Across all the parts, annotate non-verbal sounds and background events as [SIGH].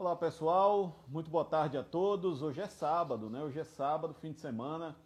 Olá pessoal, muito boa tarde a todos. Hoje é sábado, né? Hoje é sábado, fim de semana,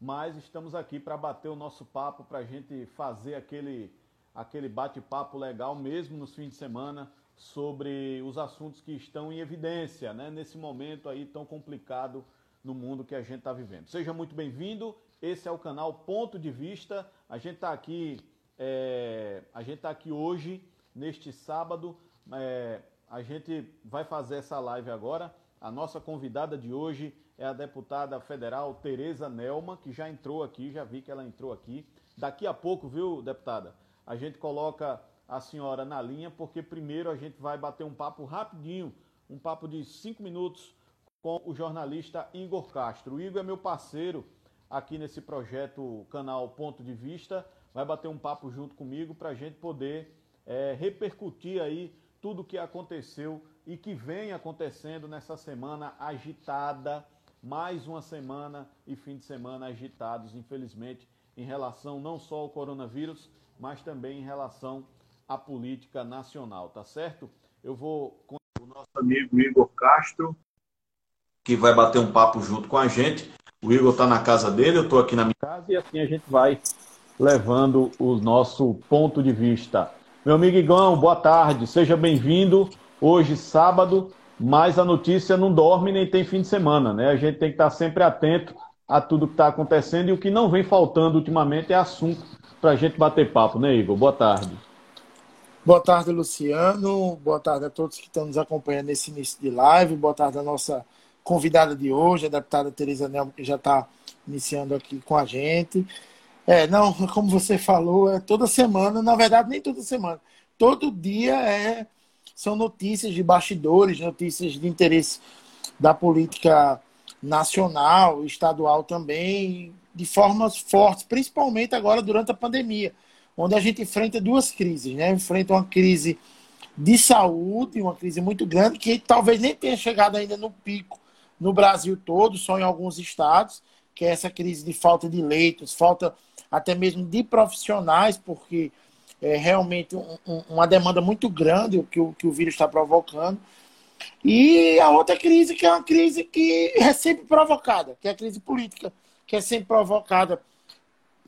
mas estamos aqui para bater o nosso papo, para a gente fazer aquele, aquele bate-papo legal mesmo nos fins de semana sobre os assuntos que estão em evidência, né? Nesse momento aí tão complicado no mundo que a gente está vivendo. Seja muito bem-vindo. Esse é o canal Ponto de Vista. A gente está aqui, é, a gente tá aqui hoje neste sábado. É, a gente vai fazer essa live agora. A nossa convidada de hoje é a deputada federal Tereza Nelma, que já entrou aqui, já vi que ela entrou aqui. Daqui a pouco, viu, deputada? A gente coloca a senhora na linha, porque primeiro a gente vai bater um papo rapidinho, um papo de cinco minutos com o jornalista Igor Castro. O Igor é meu parceiro aqui nesse projeto canal Ponto de Vista. Vai bater um papo junto comigo para a gente poder é, repercutir aí tudo o que aconteceu e que vem acontecendo nessa semana agitada, mais uma semana e fim de semana agitados, infelizmente, em relação não só ao coronavírus, mas também em relação à política nacional, tá certo? Eu vou com o nosso amigo Igor Castro, que vai bater um papo junto com a gente. O Igor está na casa dele, eu estou aqui na minha casa e assim a gente vai levando o nosso ponto de vista. Meu amigo Igão, boa tarde, seja bem-vindo. Hoje, sábado, mas a notícia não dorme nem tem fim de semana, né? A gente tem que estar sempre atento a tudo que está acontecendo e o que não vem faltando ultimamente é assunto para a gente bater papo, né, Igor? Boa tarde. Boa tarde, Luciano. Boa tarde a todos que estão nos acompanhando nesse início de live. Boa tarde à nossa convidada de hoje, a deputada Tereza Nelmo, que já está iniciando aqui com a gente. É, não, como você falou, é toda semana, na verdade, nem toda semana. Todo dia é, são notícias de bastidores, notícias de interesse da política nacional, estadual também, de formas fortes, principalmente agora durante a pandemia, onde a gente enfrenta duas crises, né? Enfrenta uma crise de saúde, uma crise muito grande, que talvez nem tenha chegado ainda no pico no Brasil todo, só em alguns estados, que é essa crise de falta de leitos, falta até mesmo de profissionais, porque é realmente um, um, uma demanda muito grande que o, que o vírus está provocando. E a outra crise, que é uma crise que é sempre provocada, que é a crise política, que é sempre provocada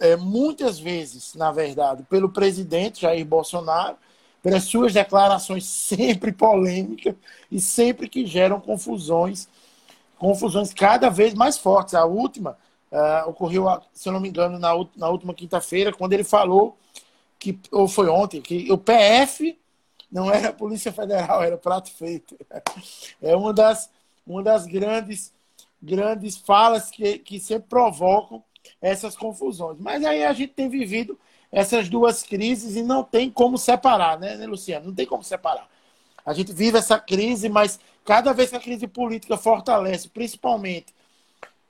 é, muitas vezes, na verdade, pelo presidente Jair Bolsonaro, pelas suas declarações sempre polêmicas e sempre que geram confusões, confusões cada vez mais fortes. A última Uh, ocorreu, se eu não me engano, na, na última quinta-feira, quando ele falou que, ou foi ontem, que o PF não era a Polícia Federal, era prato feito. É uma das, uma das grandes, grandes falas que, que sempre provocam essas confusões. Mas aí a gente tem vivido essas duas crises e não tem como separar, né, né Luciano? Não tem como separar. A gente vive essa crise, mas cada vez que a crise política fortalece, principalmente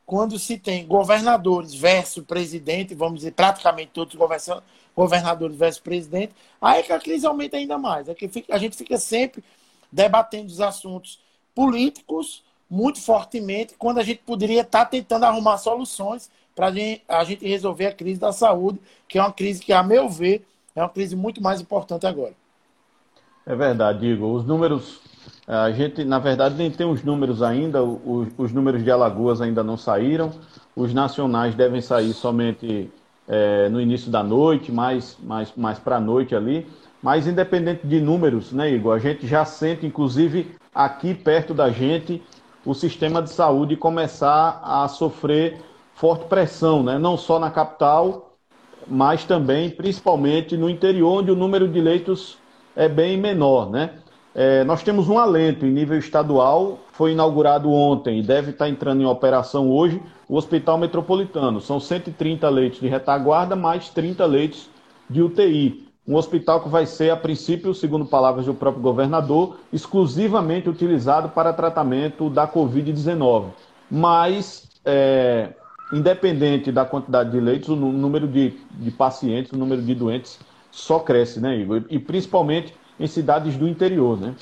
quando se tem governadores versus presidente, vamos dizer, praticamente todos os governadores versus presidente, aí é que a crise aumenta ainda mais. É que a gente fica sempre debatendo os assuntos políticos muito fortemente, quando a gente poderia estar tentando arrumar soluções para a gente resolver a crise da saúde, que é uma crise que, a meu ver, é uma crise muito mais importante agora. É verdade, Igor. Os números a gente, na verdade, nem tem os números ainda, os, os números de Alagoas ainda não saíram, os nacionais devem sair somente é, no início da noite, mais, mais, mais para a noite ali. Mas, independente de números, né, Igor, a gente já sente, inclusive aqui perto da gente, o sistema de saúde começar a sofrer forte pressão, né? não só na capital, mas também, principalmente, no interior, onde o número de leitos é bem menor. Né? É, nós temos um alento em nível estadual, foi inaugurado ontem e deve estar entrando em operação hoje o Hospital Metropolitano. São 130 leitos de retaguarda, mais 30 leitos de UTI. Um hospital que vai ser, a princípio, segundo palavras do próprio governador, exclusivamente utilizado para tratamento da Covid-19. Mas, é, independente da quantidade de leitos, o número de, de pacientes, o número de doentes só cresce, né, Igor? E, e principalmente em cidades do interior, né?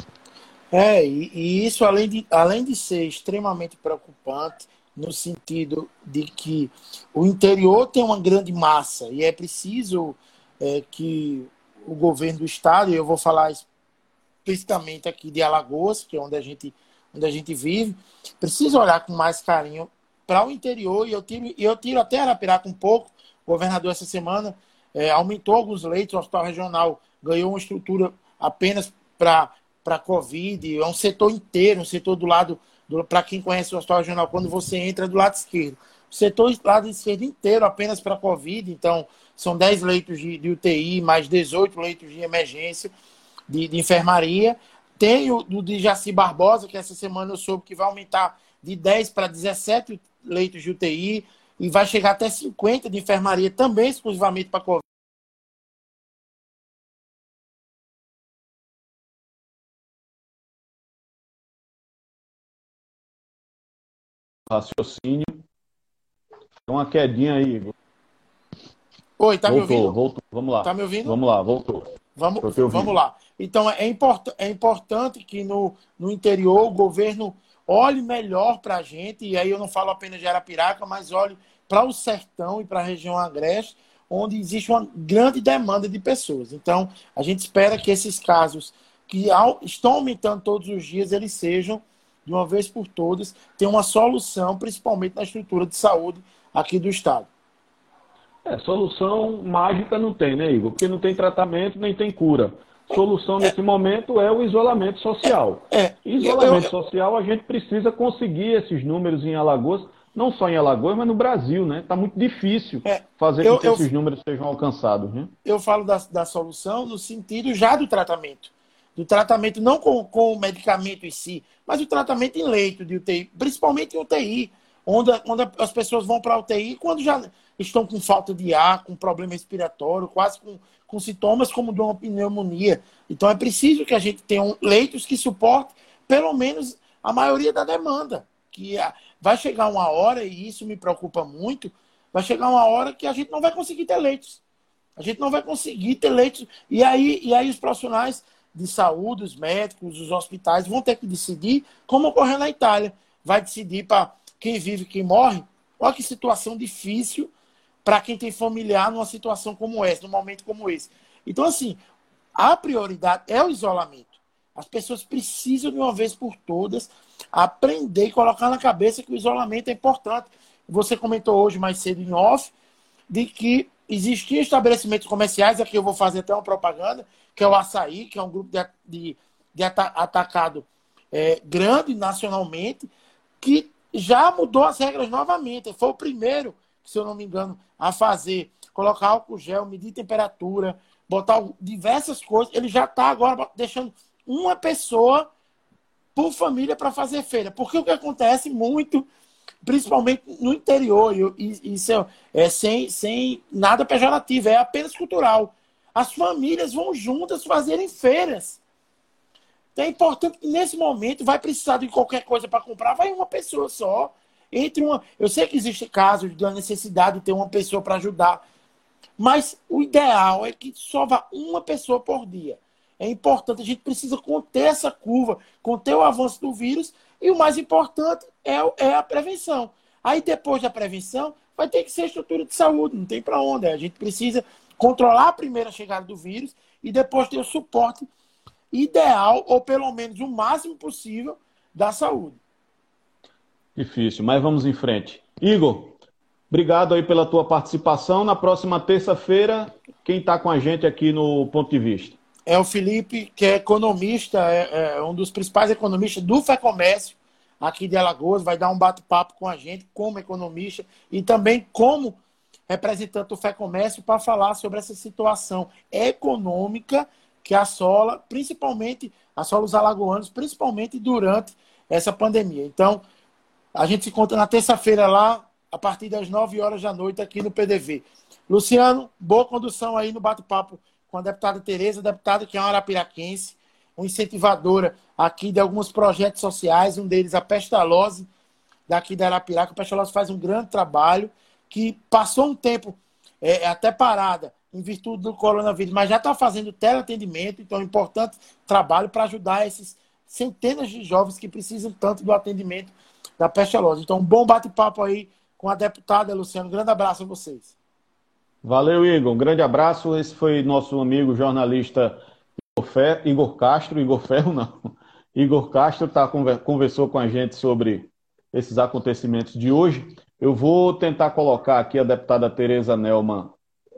É, e, e, isso além de, além de ser extremamente preocupante, no sentido de que o interior tem uma grande massa e é preciso é, que o governo do estado, e eu vou falar explicitamente aqui de Alagoas, que é onde a gente, onde a gente vive, precisa olhar com mais carinho para o interior. E eu tiro, eu tiro até Arapiraca um pouco. O governador, essa semana, é, aumentou alguns leitos. O hospital regional ganhou uma estrutura apenas para para Covid. É um setor inteiro, um setor do lado, para quem conhece o hospital regional, quando você entra do lado esquerdo. O setor do lado esquerdo inteiro apenas para Covid. Então, são 10 leitos de, de, UTI, mais 18 leitos de emergência, de, de enfermaria. Tem o do de Jaci Barbosa, que essa semana eu soube que vai aumentar de 10 para 17 leitos de UTI e vai chegar até 50 de enfermaria também exclusivamente para Covid. Raciocínio. Uma quedinha aí, Igor. Oi, tá voltou, me ouvindo? Voltou, vamos lá. Tá me ouvindo? Vamos lá, voltou. Vamos, vamos lá. Então, é, import, é importante que no, no interior o governo olhe melhor para a gente, e aí eu não falo apenas de Arapiraca, mas olhe para o sertão e para a região agreste, onde existe uma grande demanda de pessoas. Então, a gente espera que esses casos que estão aumentando todos os dias, eles sejam, de uma vez por todas, tenham uma solução, principalmente na estrutura de saúde aqui do Estado. É, solução mágica não tem, né, Igor? Porque não tem tratamento nem tem cura. Solução nesse é, momento é o isolamento social. É, isolamento eu, eu, social, a gente precisa conseguir esses números em Alagoas, não só em Alagoas, mas no Brasil, né? Está muito difícil é, fazer com que esses números sejam alcançados. Né? Eu falo da, da solução no sentido já do tratamento. Do tratamento não com, com o medicamento em si, mas o tratamento em leito de UTI, principalmente em UTI, onde, onde as pessoas vão para a UTI quando já estão com falta de ar, com problema respiratório, quase com, com sintomas como de uma pneumonia. Então é preciso que a gente tenha um, leitos que suportem pelo menos a maioria da demanda. Que vai chegar uma hora, e isso me preocupa muito, vai chegar uma hora que a gente não vai conseguir ter leitos. A gente não vai conseguir ter leitos. E aí, e aí os profissionais de saúde, os médicos, os hospitais vão ter que decidir como ocorreu na Itália. Vai decidir para quem vive, quem morre. Olha que situação difícil para quem tem familiar numa situação como essa, num momento como esse. Então, assim, a prioridade é o isolamento. As pessoas precisam, de uma vez por todas, aprender e colocar na cabeça que o isolamento é importante. Você comentou hoje mais cedo em off de que existiam estabelecimentos comerciais, aqui eu vou fazer até uma propaganda, que é o Açaí, que é um grupo de, de, de atacado é, grande nacionalmente, que já mudou as regras novamente. Foi o primeiro se eu não me engano, a fazer, colocar álcool gel, medir temperatura, botar diversas coisas. Ele já está agora deixando uma pessoa por família para fazer feira. Porque o que acontece muito, principalmente no interior, e isso é, é sem, sem nada pejorativo, é apenas cultural. As famílias vão juntas fazerem feiras. Então é importante que nesse momento vai precisar de qualquer coisa para comprar, vai uma pessoa só entre uma. Eu sei que existe casos de necessidade de ter uma pessoa para ajudar, mas o ideal é que só vá uma pessoa por dia. É importante, a gente precisa conter essa curva, conter o avanço do vírus, e o mais importante é, é a prevenção. Aí depois da prevenção, vai ter que ser estrutura de saúde, não tem para onde. A gente precisa controlar a primeira chegada do vírus e depois ter o suporte ideal, ou pelo menos o máximo possível, da saúde. Difícil, mas vamos em frente. Igor, obrigado aí pela tua participação. Na próxima terça-feira, quem está com a gente aqui no Ponto de Vista? É o Felipe, que é economista, é, é um dos principais economistas do FEComércio aqui de Alagoas, vai dar um bate-papo com a gente como economista e também como representante do FEComércio para falar sobre essa situação econômica que assola, principalmente, assola os alagoanos, principalmente durante essa pandemia. Então, a gente se encontra na terça-feira lá, a partir das 9 horas da noite, aqui no PDV. Luciano, boa condução aí no bate-papo com a deputada Tereza, deputada que é uma arapiraquense, uma incentivadora aqui de alguns projetos sociais, um deles a Pestalose, daqui da Arapiraca. A Pestalose faz um grande trabalho, que passou um tempo é, é até parada em virtude do coronavírus, mas já está fazendo teleatendimento, então é um importante trabalho para ajudar esses centenas de jovens que precisam tanto do atendimento da pestalose. Então, um bom bate-papo aí com a deputada Luciano. Um grande abraço a vocês. Valeu, Igor. Um grande abraço. Esse foi nosso amigo jornalista Igor, Fer... Igor Castro, Igor Ferro, não. Igor Castro tá, conversou com a gente sobre esses acontecimentos de hoje. Eu vou tentar colocar aqui a deputada Tereza Nelman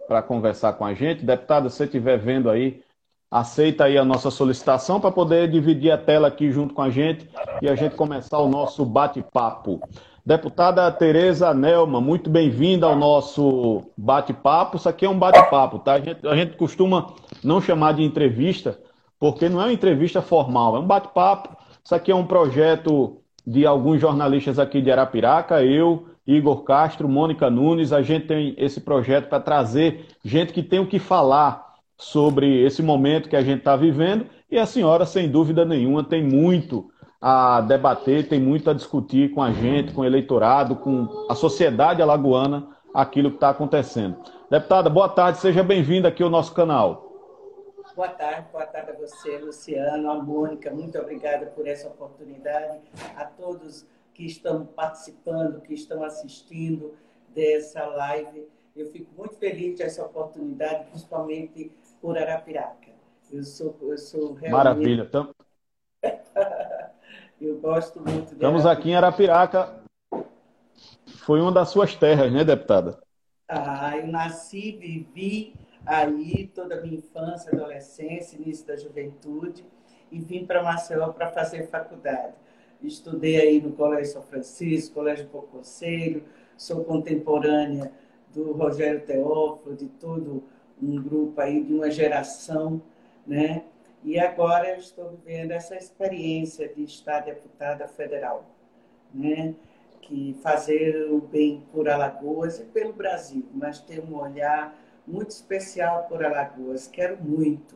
para conversar com a gente. Deputada, se você estiver vendo aí, aceita aí a nossa solicitação para poder dividir a tela aqui junto com a gente e a gente começar o nosso bate-papo. Deputada Tereza Nelma, muito bem-vinda ao nosso bate-papo. Isso aqui é um bate-papo, tá? A gente, a gente costuma não chamar de entrevista, porque não é uma entrevista formal, é um bate-papo. Isso aqui é um projeto de alguns jornalistas aqui de Arapiraca, eu, Igor Castro, Mônica Nunes. A gente tem esse projeto para trazer gente que tem o que falar sobre esse momento que a gente está vivendo. E a senhora, sem dúvida nenhuma, tem muito a debater, tem muito a discutir com a gente, com o eleitorado, com a sociedade alagoana, aquilo que está acontecendo. Deputada, boa tarde, seja bem-vinda aqui ao nosso canal. Boa tarde, boa tarde a você, Luciano, a Mônica, muito obrigada por essa oportunidade, a todos que estão participando, que estão assistindo dessa live. Eu fico muito feliz dessa oportunidade, principalmente por Arapiraca. Eu sou, eu sou realmente... Maravilha. Então... [LAUGHS] eu gosto muito de Estamos Arapiraca. aqui em Arapiraca. Foi uma das suas terras, né, deputada? Ah, eu nasci, vivi aí toda a minha infância, adolescência, início da juventude e vim para Maceió para fazer faculdade. Estudei aí no Colégio São Francisco, Colégio Pouco Conselho, sou contemporânea do Rogério Teófilo, de todo um grupo aí, de uma geração, né? E agora eu estou vivendo essa experiência de estar deputada federal, né? Que fazer o bem por Alagoas e pelo Brasil, mas ter um olhar muito especial por Alagoas. Quero muito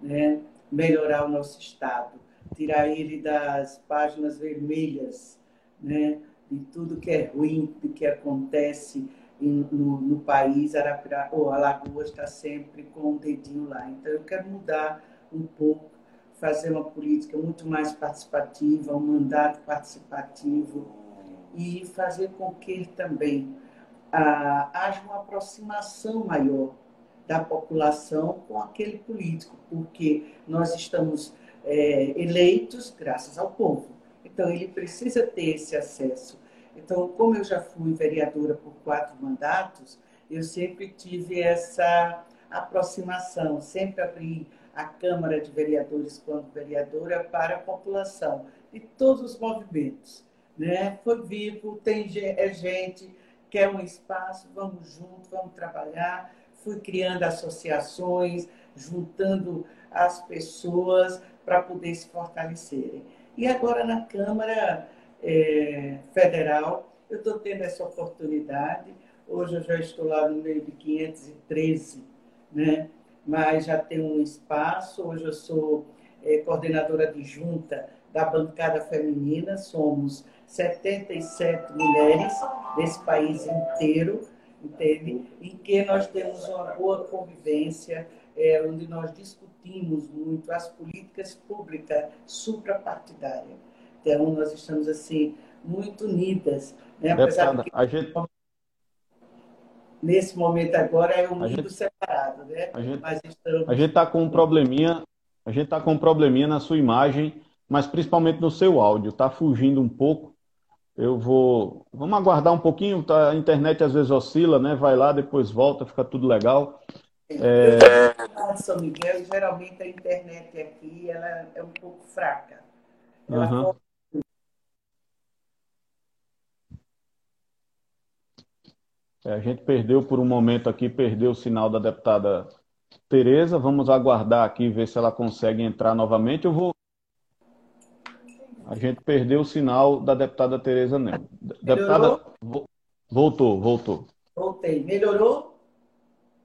né, melhorar o nosso estado, tirar ele das páginas vermelhas, né, de tudo que é ruim, do que acontece em, no, no, país. Arapira, oh, Alagoas está sempre com um dedinho lá. Então, eu quero mudar um pouco, fazer uma política muito mais participativa, um mandato participativo e fazer com que também ah, haja uma aproximação maior da população com aquele político, porque nós estamos é, eleitos graças ao povo. Então, ele precisa ter esse acesso. Então, como eu já fui vereadora por quatro mandatos, eu sempre tive essa aproximação, sempre abri a Câmara de Vereadores quando vereadora para a população de todos os movimentos. Né? Foi vivo, tem é gente, quer um espaço, vamos juntos, vamos trabalhar. Fui criando associações, juntando as pessoas para poder se fortalecerem. E agora na Câmara é, Federal, eu estou tendo essa oportunidade. Hoje eu já estou lá no meio de 513, né? mas já tenho um espaço. Hoje eu sou é, coordenadora de junta da bancada feminina, somos 77 mulheres desse país inteiro, entende? Em que nós temos uma boa convivência, é, onde nós discutimos muito as políticas públicas suprapartidárias. Então, nós estamos, assim, muito unidas. Né? Apesar que, a gente... nesse momento agora é unido gente... separado, né? A gente estamos... está com um probleminha, a gente está com um probleminha na sua imagem, mas principalmente no seu áudio, está fugindo um pouco. Eu vou. Vamos aguardar um pouquinho, tá? a internet às vezes oscila, né? Vai lá, depois volta, fica tudo legal. É... São Miguel, geralmente a internet aqui ela é um pouco fraca. Ela uhum. é, a gente perdeu por um momento aqui, perdeu o sinal da deputada Tereza. Vamos aguardar aqui, ver se ela consegue entrar novamente. Eu vou a gente perdeu o sinal da deputada Tereza Nel. Deputada, voltou, voltou. Voltei. Melhorou?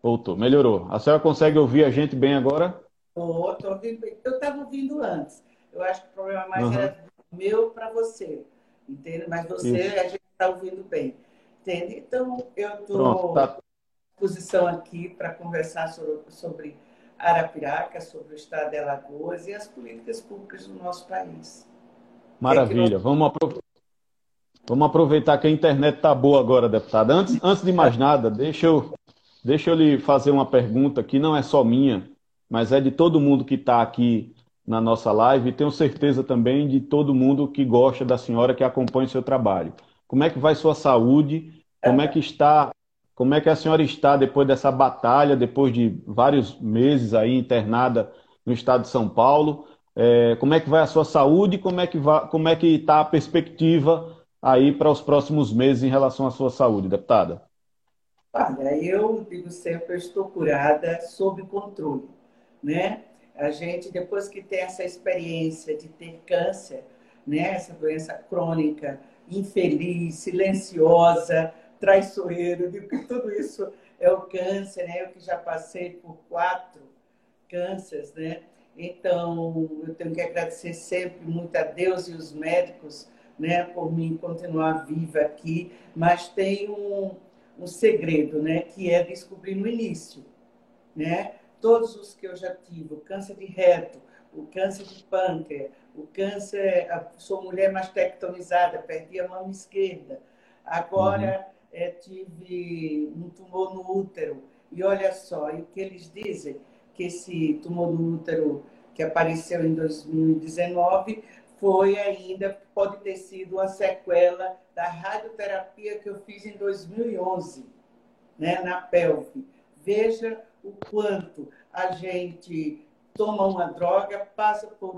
Voltou, melhorou. A senhora consegue ouvir a gente bem agora? Tô ouvindo bem. Eu estava ouvindo antes. Eu acho que o problema mais uhum. era meu para você. Entende? Mas você, Isso. a gente está ouvindo bem. Entende? Então, eu estou tá. à disposição aqui para conversar sobre, sobre Arapiraca, sobre o estado de Alagoas e as políticas públicas do nosso país. Maravilha. Vamos, Vamos aproveitar que a internet está boa agora, deputada. Antes, antes de mais nada, deixa eu, deixa eu lhe fazer uma pergunta que não é só minha, mas é de todo mundo que está aqui na nossa live e tenho certeza também de todo mundo que gosta da senhora, que acompanha o seu trabalho. Como é que vai sua saúde? Como é que está? Como é que a senhora está depois dessa batalha, depois de vários meses aí internada no estado de São Paulo? É, como é que vai a sua saúde? Como é que como é que está a perspectiva aí para os próximos meses em relação à sua saúde, deputada? Olha, eu digo sempre, eu estou curada, sob controle, né? A gente, depois que tem essa experiência de ter câncer, né, essa doença crônica, infeliz, silenciosa, traiçoeiro, digo que tudo isso é o câncer, né? Eu que já passei por quatro cânceres, né? Então, eu tenho que agradecer sempre muito a Deus e os médicos, né, por mim continuar viva aqui, mas tem um, um segredo, né, que é descobrir no início, né? todos os que eu já tive, o câncer de reto, o câncer de pâncreas, o câncer, sou mulher mastectomizada, perdi a mão esquerda. Agora uhum. é, tive um tumor no útero. E olha só, e o que eles dizem, que esse tumor no útero que apareceu em 2019 foi ainda, pode ter sido uma sequela da radioterapia que eu fiz em 2011, né, na pelve. Veja o quanto a gente toma uma droga, passa por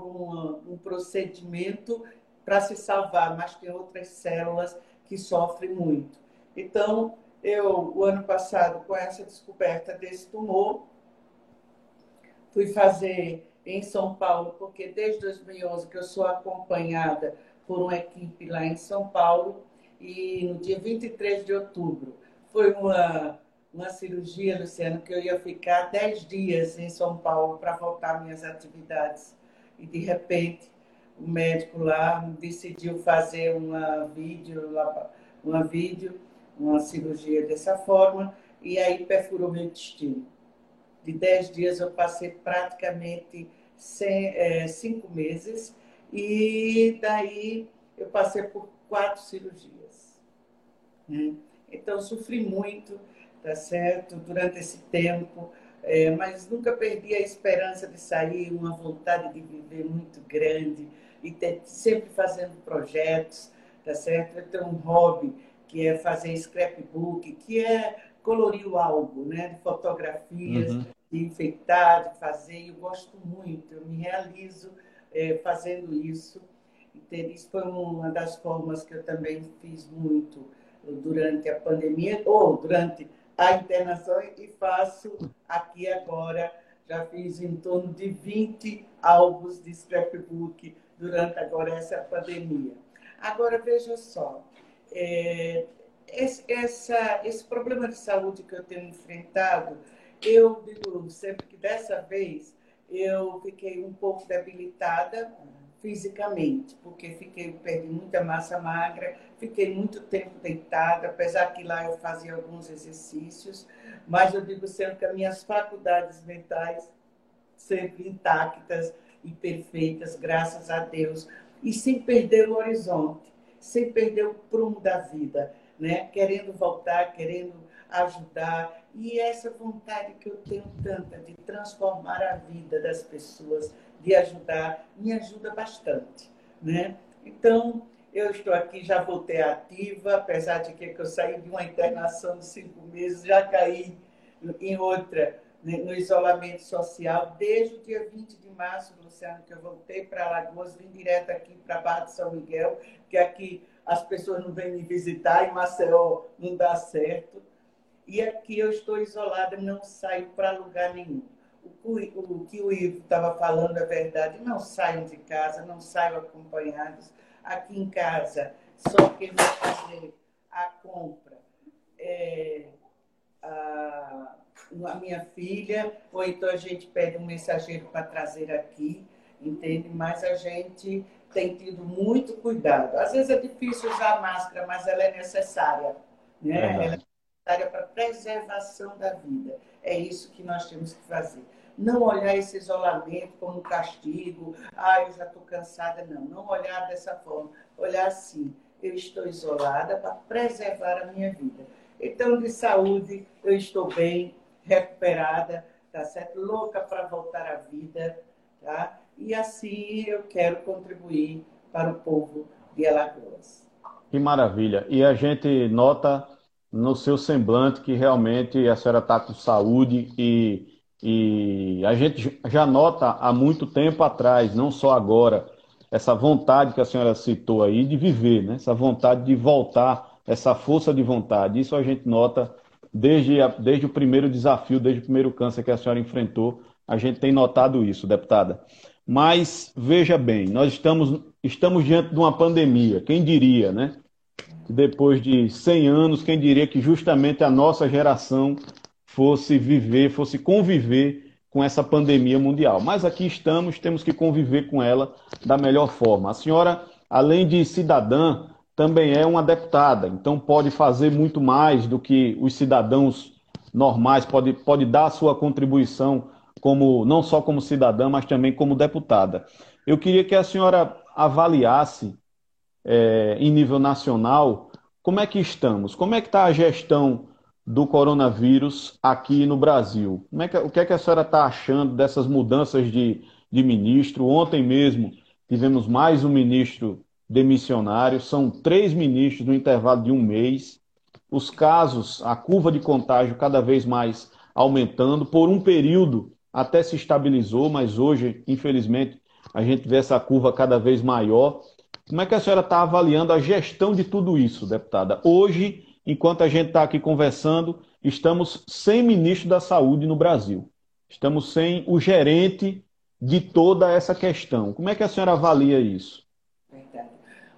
um procedimento para se salvar, mas tem outras células que sofrem muito. Então, eu, o ano passado, com essa descoberta desse tumor, fui fazer em São Paulo, porque desde 2011 que eu sou acompanhada por uma equipe lá em São Paulo, e no dia 23 de outubro foi uma uma cirurgia, Luciano, que eu ia ficar 10 dias em São Paulo para voltar minhas atividades. E, de repente, o médico lá decidiu fazer uma vídeo, uma vídeo, uma cirurgia dessa forma, e aí perfurou meu intestino. De 10 dias eu passei praticamente é, cinco meses, e daí eu passei por quatro cirurgias. Né? Então, sofri muito tá certo? Durante esse tempo, é, mas nunca perdi a esperança de sair, uma vontade de viver muito grande e ter, sempre fazendo projetos, tá certo? Eu tenho um hobby que é fazer scrapbook, que é colorir o álbum, né? De fotografias, uhum. de enfeitar, de fazer. Eu gosto muito, eu me realizo é, fazendo isso. Isso foi uma das formas que eu também fiz muito durante a pandemia, ou durante a internação e faço aqui agora, já fiz em torno de 20 álbuns de scrapbook durante agora essa pandemia. Agora, veja só, é, esse, essa, esse problema de saúde que eu tenho enfrentado, eu digo sempre que dessa vez eu fiquei um pouco debilitada fisicamente, porque fiquei perdi muita massa magra, fiquei muito tempo deitada, apesar que lá eu fazia alguns exercícios, mas eu digo sempre que as minhas faculdades mentais sempre intactas e perfeitas, graças a Deus, e sem perder o horizonte, sem perder o prumo da vida, né? Querendo voltar, querendo ajudar e essa vontade que eu tenho tanta de transformar a vida das pessoas, de ajudar, me ajuda bastante, né? Então, eu estou aqui, já voltei ativa, apesar de que eu saí de uma internação de cinco meses, já caí em outra, né, no isolamento social, desde o dia 20 de março, Luciano, que eu voltei para Alagoas, vim direto aqui para Barra de São Miguel, que aqui as pessoas não vêm me visitar, em Maceió não dá certo. E aqui eu estou isolada, não saio para lugar nenhum o, que o Ivo estava falando é verdade. Não saiam de casa, não saiam acompanhados. Aqui em casa, só quem vai fazer a compra é a, a minha filha, ou então a gente pede um mensageiro para trazer aqui, entende? Mas a gente tem tido muito cuidado. Às vezes é difícil usar máscara, mas ela é necessária. Né? É ela é necessária para a preservação da vida. É isso que nós temos que fazer. Não olhar esse isolamento como castigo, ah, eu já estou cansada, não. Não olhar dessa forma. Olhar assim, eu estou isolada para preservar a minha vida. Então, de saúde, eu estou bem, recuperada, tá certo? Louca para voltar à vida, tá? E assim eu quero contribuir para o povo de Alagoas. Que maravilha. E a gente nota no seu semblante que realmente a senhora está com saúde e, e a gente já nota há muito tempo atrás, não só agora, essa vontade que a senhora citou aí de viver, né? essa vontade de voltar, essa força de vontade. Isso a gente nota desde, a, desde o primeiro desafio, desde o primeiro câncer que a senhora enfrentou. A gente tem notado isso, deputada. Mas veja bem, nós estamos, estamos diante de uma pandemia. Quem diria, né? depois de 100 anos, quem diria que justamente a nossa geração fosse viver, fosse conviver com essa pandemia mundial. Mas aqui estamos, temos que conviver com ela da melhor forma. A senhora, além de cidadã, também é uma deputada, então pode fazer muito mais do que os cidadãos normais, pode, pode dar a sua contribuição como não só como cidadã, mas também como deputada. Eu queria que a senhora avaliasse é, em nível nacional, como é que estamos? Como é que está a gestão do coronavírus aqui no Brasil? É que, o que é que a senhora está achando dessas mudanças de, de ministro? Ontem mesmo tivemos mais um ministro demissionário, são três ministros no intervalo de um mês. Os casos, a curva de contágio cada vez mais aumentando. Por um período até se estabilizou, mas hoje, infelizmente, a gente vê essa curva cada vez maior. Como é que a senhora está avaliando a gestão de tudo isso, deputada? Hoje, enquanto a gente está aqui conversando, estamos sem ministro da Saúde no Brasil. Estamos sem o gerente de toda essa questão. Como é que a senhora avalia isso? Verdade.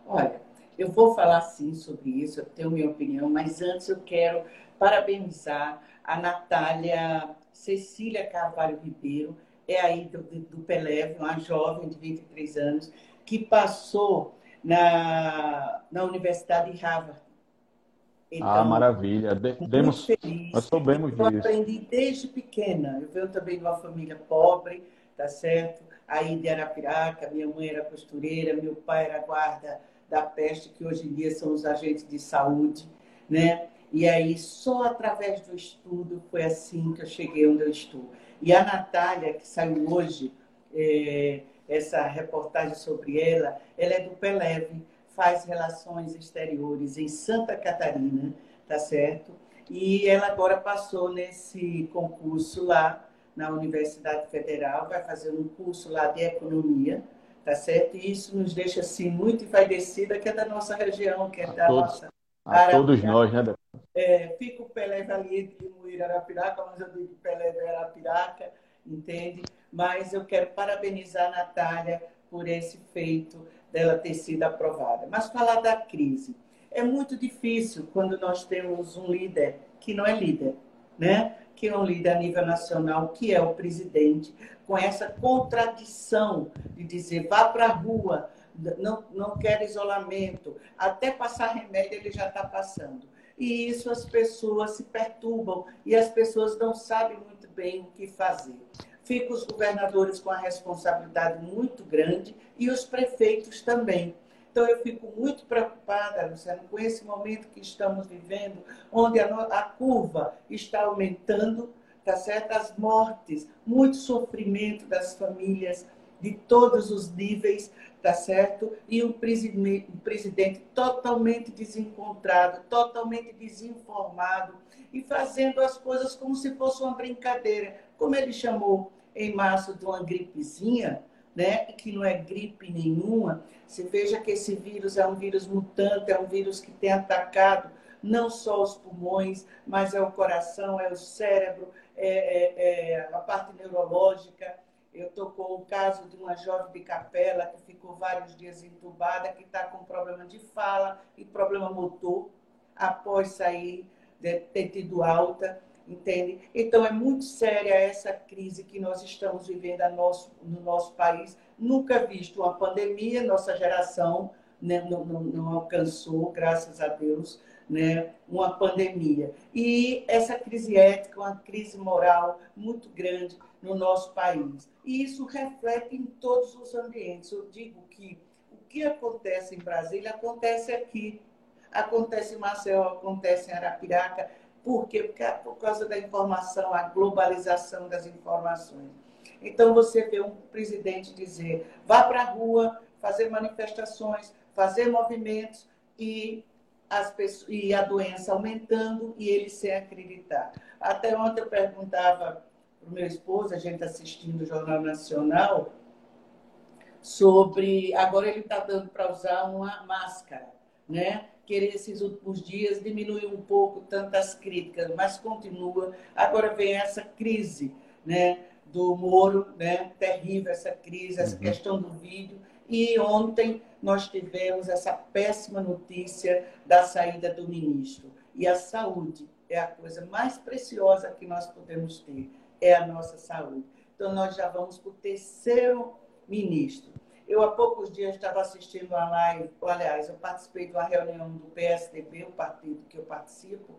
Olha, eu vou falar sim sobre isso, eu tenho minha opinião, mas antes eu quero parabenizar a Natália Cecília Carvalho Ribeiro, é aí do, do Peleve, uma jovem de 23 anos, que passou na, na Universidade de Harvard. Ah, então, ah, maravilha. Demos, feliz. Nós soubemos disso. Eu aprendi desde pequena. Eu venho também de uma família pobre, tá certo? Aí de Arapiraca, minha mãe era costureira, meu pai era guarda da peste, que hoje em dia são os agentes de saúde, né? E aí, só através do estudo, foi assim que eu cheguei onde eu estou. E a Natália, que saiu hoje, é, essa reportagem sobre ela, ela é do Peleve, faz relações exteriores em Santa Catarina, tá certo? E ela agora passou nesse concurso lá na Universidade Federal, vai fazer um curso lá de economia, tá certo? E isso nos deixa assim muito envaidecida, que é da nossa região, que é a da todos, nossa a todos nós, né? É, fica o Pelé ali entre Moíra Arapiraca, mas eu digo Pelé é Arapiraca, entende? Mas eu quero parabenizar a Natália por esse feito dela ter sido aprovada. Mas falar da crise. É muito difícil quando nós temos um líder que não é líder, né? que é um líder a nível nacional, que é o presidente, com essa contradição de dizer vá para a rua, não, não quer isolamento, até passar remédio ele já está passando. E isso as pessoas se perturbam e as pessoas não sabem muito bem o que fazer. Ficam os governadores com a responsabilidade muito grande e os prefeitos também. Então, eu fico muito preocupada, Luciano, com esse momento que estamos vivendo, onde a, a curva está aumentando, tá certo? As mortes, muito sofrimento das famílias de todos os níveis, tá certo? E um presidente, totalmente desencontrado, totalmente desinformado e fazendo as coisas como se fosse uma brincadeira. Como ele chamou em março de uma gripezinha, né? Que não é gripe nenhuma. Você veja que esse vírus é um vírus mutante, é um vírus que tem atacado não só os pulmões, mas é o coração, é o cérebro, é, é, é a parte neurológica. Eu estou com o caso de uma jovem de capela que ficou vários dias entubada, que está com problema de fala e problema motor após sair, de ter tido alta, entende? Então, é muito séria essa crise que nós estamos vivendo nosso, no nosso país. Nunca visto uma pandemia, nossa geração né, não, não, não alcançou, graças a Deus, né, uma pandemia. E essa crise ética, uma crise moral muito grande no nosso país. E isso reflete em todos os ambientes. Eu digo que o que acontece em Brasília acontece aqui. Acontece em Maceió, acontece em Arapiraca. Por quê? Porque é por causa da informação, a globalização das informações. Então você vê um presidente dizer: vá para a rua, fazer manifestações, fazer movimentos e pessoas, e a doença aumentando e ele sem acreditar. Até ontem eu perguntava para o meu esposo, a gente assistindo o Jornal Nacional, sobre. Agora ele está dando para usar uma máscara, né? Que esses últimos dias diminuiu um pouco tantas críticas, mas continua. Agora vem essa crise, né? Do Moro, né? Terrível essa crise, essa uhum. questão do vídeo. E ontem nós tivemos essa péssima notícia da saída do ministro. E a saúde é a coisa mais preciosa que nós podemos ter, é a nossa saúde. Então, nós já vamos para o terceiro ministro. Eu, há poucos dias, estava assistindo a live, aliás, eu participei de uma reunião do PSDB, o partido que eu participo,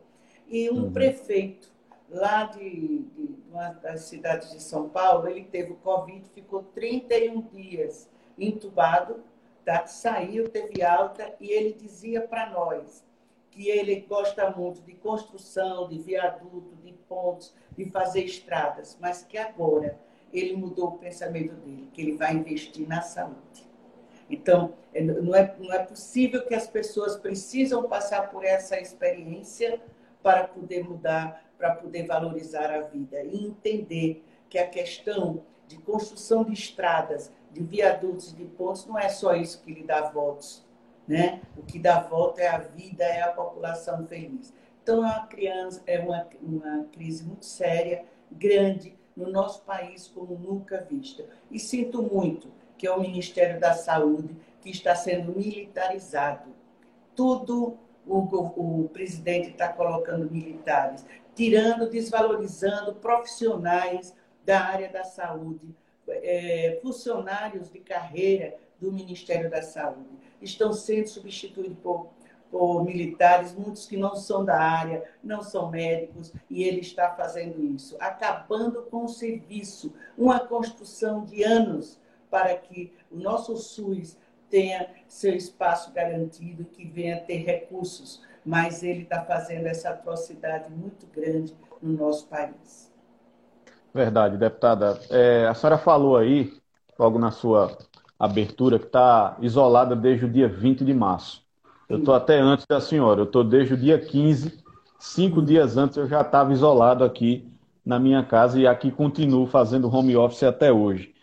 e um uhum. prefeito lá de, de, uma das cidades de São Paulo, ele teve o Covid, ficou 31 dias entubado, tá? saiu, teve alta, e ele dizia para nós que ele gosta muito de construção, de viaduto, de pontes, de fazer estradas, mas que agora ele mudou o pensamento dele, que ele vai investir na saúde. Então, é, não é, não é possível que as pessoas precisam passar por essa experiência para poder mudar, para poder valorizar a vida e entender que a questão de construção de estradas, de viadutos, de pontes, não é só isso que lhe dá votos. Né? O que dá voto é a vida, é a população feliz. Então, é uma criança, é uma, uma crise muito séria, grande, no nosso país como nunca vista. E sinto muito que é o Ministério da Saúde que está sendo militarizado. Tudo o, o presidente está colocando militares, tirando, desvalorizando profissionais da área da saúde, é, funcionários de carreira do Ministério da Saúde. Estão sendo substituídos por por militares, muitos que não são da área, não são médicos, e ele está fazendo isso, acabando com o serviço, uma construção de anos para que o nosso SUS tenha seu espaço garantido, que venha ter recursos, mas ele está fazendo essa atrocidade muito grande no nosso país. Verdade, deputada. É, a senhora falou aí, logo na sua abertura, que está isolada desde o dia 20 de março. Eu estou até antes da senhora, eu estou desde o dia 15, cinco dias antes eu já estava isolado aqui na minha casa e aqui continuo fazendo home office até hoje.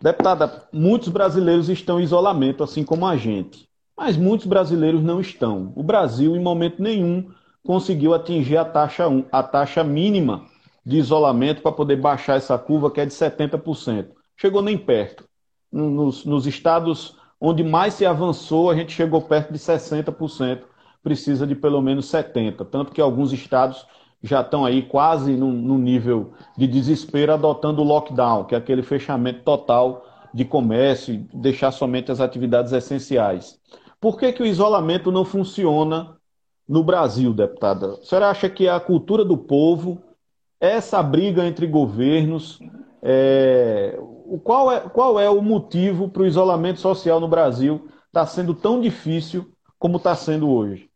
Deputada, muitos brasileiros estão em isolamento, assim como a gente. Mas muitos brasileiros não estão. O Brasil, em momento nenhum, conseguiu atingir a taxa, um, a taxa mínima de isolamento para poder baixar essa curva, que é de 70%. Chegou nem perto. Nos, nos estados onde mais se avançou, a gente chegou perto de 60%, precisa de pelo menos 70%. Tanto que alguns estados já estão aí quase no, no nível de desespero, adotando o lockdown, que é aquele fechamento total de comércio deixar somente as atividades essenciais. Por que, que o isolamento não funciona no Brasil, deputada? A senhora acha que a cultura do povo, essa briga entre governos, é, qual, é, qual é o motivo para o isolamento social no Brasil estar tá sendo tão difícil como está sendo hoje?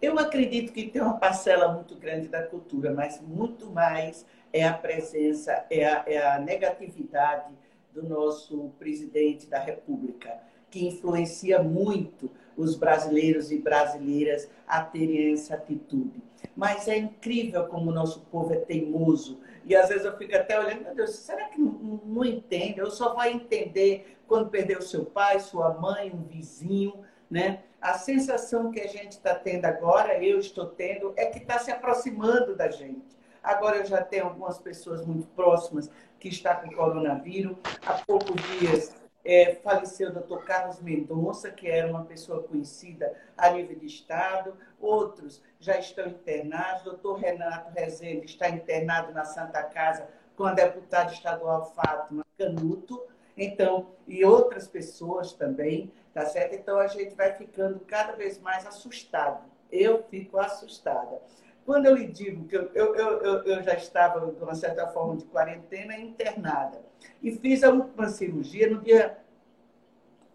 Eu acredito que tem uma parcela muito grande da cultura, mas muito mais é a presença, é a, é a negatividade do nosso presidente da República, que influencia muito os brasileiros e brasileiras a terem essa atitude. Mas é incrível como o nosso povo é teimoso e às vezes eu fico até olhando, meu Deus, será que não, não entende? Eu só vai entender quando perdeu seu pai, sua mãe, um vizinho, né? A sensação que a gente está tendo agora, eu estou tendo, é que está se aproximando da gente. Agora eu já tenho algumas pessoas muito próximas que estão com coronavírus. Há poucos dias é, faleceu o doutor Carlos Mendonça, que era uma pessoa conhecida a nível de Estado. Outros já estão internados. O doutor Renato Rezende está internado na Santa Casa com a deputada estadual Fátima Canuto. Então, e outras pessoas também, tá certo? Então a gente vai ficando cada vez mais assustado. Eu fico assustada. Quando eu lhe digo que eu, eu, eu, eu já estava, de uma certa forma, de quarentena internada, e fiz uma cirurgia no dia,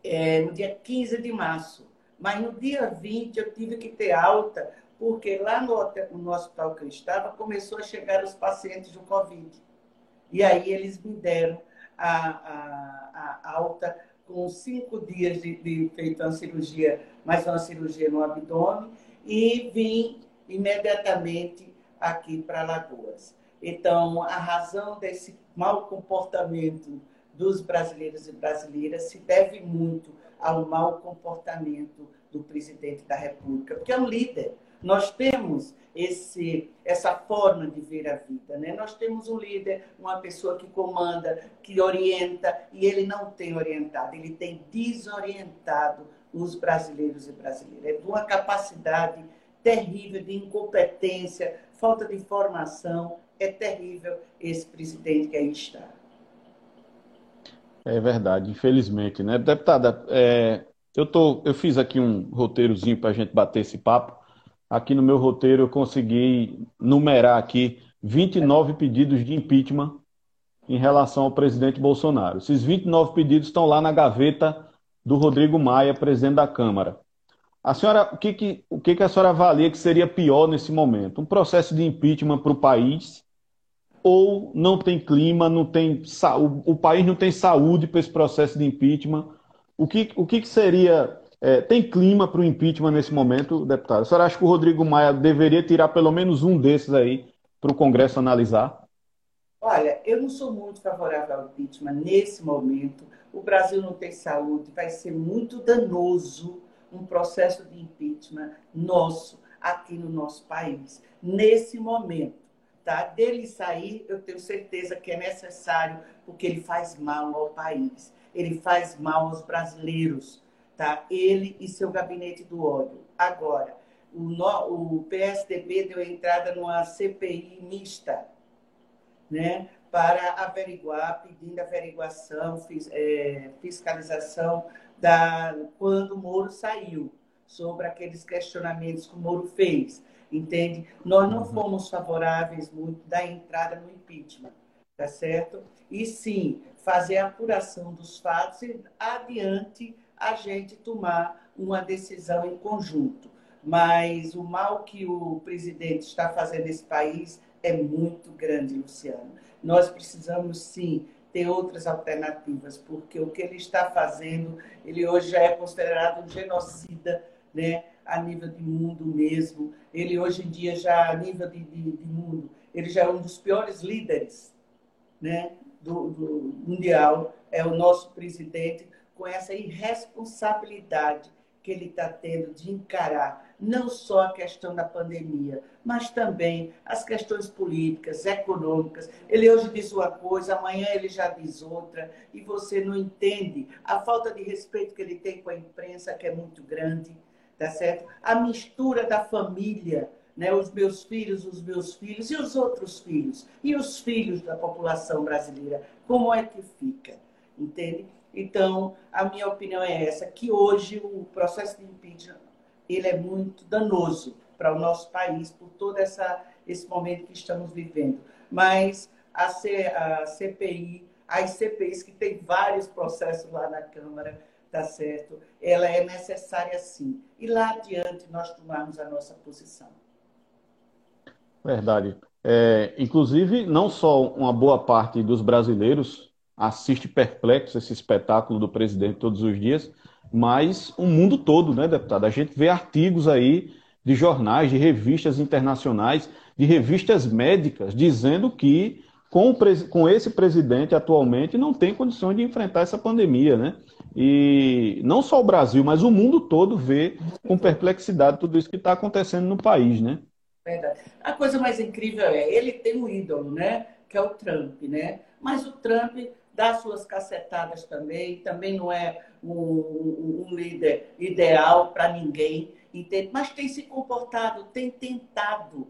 é, no dia 15 de março. Mas no dia 20 eu tive que ter alta, porque lá no, hotel, no hospital que eu estava, começou a chegar os pacientes do Covid. E aí eles me deram a, a, a alta com cinco dias de, de feito uma cirurgia, mais uma cirurgia no abdômen, e vim imediatamente aqui para Lagoas. Então, a razão desse mau comportamento dos brasileiros e brasileiras se deve muito ao mau comportamento do presidente da República, porque é um líder. Nós temos esse, essa forma de ver a vida. Né? Nós temos um líder, uma pessoa que comanda, que orienta, e ele não tem orientado, ele tem desorientado os brasileiros e brasileiras. É de uma capacidade terrível de incompetência, falta de formação. É terrível esse presidente que aí está. É verdade, infelizmente, né? Deputada, é, eu, tô, eu fiz aqui um roteirozinho para a gente bater esse papo. Aqui no meu roteiro eu consegui numerar aqui 29 pedidos de impeachment em relação ao presidente Bolsonaro. Esses 29 pedidos estão lá na gaveta do Rodrigo Maia, presidente da Câmara. A senhora, o que, que, o que, que a senhora avalia que seria pior nesse momento? Um processo de impeachment para o país ou não tem clima, não tem o, país não tem saúde para esse processo de impeachment. O que, o que, que seria. É, tem clima para o impeachment nesse momento, deputado? A senhora acha que o Rodrigo Maia deveria tirar pelo menos um desses aí para o Congresso analisar? Olha, eu não sou muito favorável ao impeachment nesse momento. O Brasil não tem saúde, vai ser muito danoso um processo de impeachment nosso aqui no nosso país, nesse momento tá? Dele sair, eu tenho certeza que é necessário, porque ele faz mal ao país, ele faz mal aos brasileiros, tá? Ele e seu gabinete do ódio. Agora, o, no, o PSDB deu entrada numa CPI mista, né? Para averiguar, pedindo averiguação, é, fiscalização da quando o Moro saiu, sobre aqueles questionamentos que o Moro fez entende? Nós não uhum. fomos favoráveis muito da entrada no impeachment, tá certo? E sim, fazer a apuração dos fatos e adiante a gente tomar uma decisão em conjunto. Mas o mal que o presidente está fazendo nesse país é muito grande, Luciano. Nós precisamos sim ter outras alternativas, porque o que ele está fazendo, ele hoje já é considerado um genocida, né? a nível de mundo mesmo. Ele hoje em dia já a nível de, de, de mundo, ele já é um dos piores líderes, né, do, do mundial. É o nosso presidente com essa irresponsabilidade que ele está tendo de encarar não só a questão da pandemia, mas também as questões políticas, econômicas. Ele hoje diz uma coisa, amanhã ele já diz outra, e você não entende a falta de respeito que ele tem com a imprensa, que é muito grande tá certo? A mistura da família, né? Os meus filhos, os meus filhos e os outros filhos e os filhos da população brasileira, como é que fica, entende? Então, a minha opinião é essa, que hoje o processo de impeachment ele é muito danoso para o nosso país por todo essa, esse momento que estamos vivendo. Mas a, C, a CPI, as CPIs que tem vários processos lá na Câmara, tá certo? Ela é necessária sim. E lá adiante nós tomarmos a nossa posição. Verdade. É, inclusive, não só uma boa parte dos brasileiros assiste perplexo esse espetáculo do presidente todos os dias, mas o mundo todo, né, deputado? A gente vê artigos aí de jornais, de revistas internacionais, de revistas médicas, dizendo que com, com esse presidente atualmente não tem condições de enfrentar essa pandemia, né? E não só o Brasil, mas o mundo todo vê com perplexidade tudo isso que está acontecendo no país, né? Verdade. A coisa mais incrível é, ele tem um ídolo, né? Que é o Trump, né? Mas o Trump dá suas cacetadas também, também não é um, um líder ideal para ninguém, entende? mas tem se comportado, tem tentado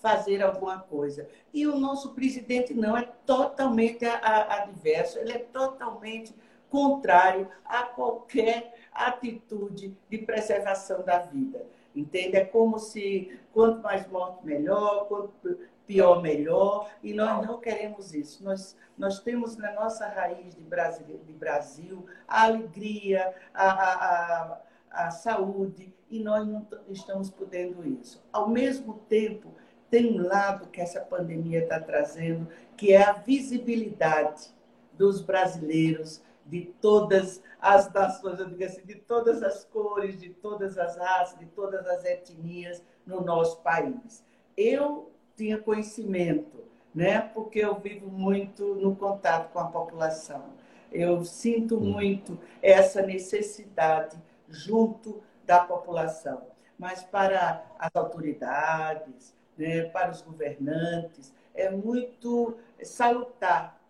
fazer alguma coisa. E o nosso presidente não é totalmente adverso, ele é totalmente contrário a qualquer atitude de preservação da vida. Entende? É como se quanto mais morte, melhor, quanto pior, melhor. E nós não queremos isso. Nós, nós temos na nossa raiz de Brasil, de Brasil a alegria, a, a, a, a saúde, e nós não estamos podendo isso. Ao mesmo tempo tem um lado que essa pandemia está trazendo, que é a visibilidade dos brasileiros de todas as nações, eu digo assim, de todas as cores, de todas as raças, de todas as etnias no nosso país. Eu tinha conhecimento, né? Porque eu vivo muito no contato com a população. Eu sinto hum. muito essa necessidade junto da população. Mas para as autoridades, né, para os governantes, é muito salutar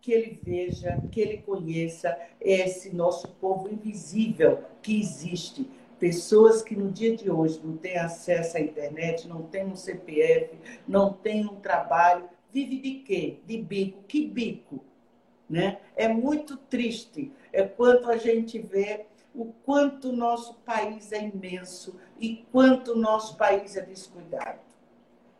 que ele veja, que ele conheça esse nosso povo invisível que existe. Pessoas que no dia de hoje não têm acesso à internet, não têm um CPF, não têm um trabalho, vive de quê? De bico. Que bico? Né? É muito triste é quanto a gente vê o quanto o nosso país é imenso e quanto o nosso país é descuidado.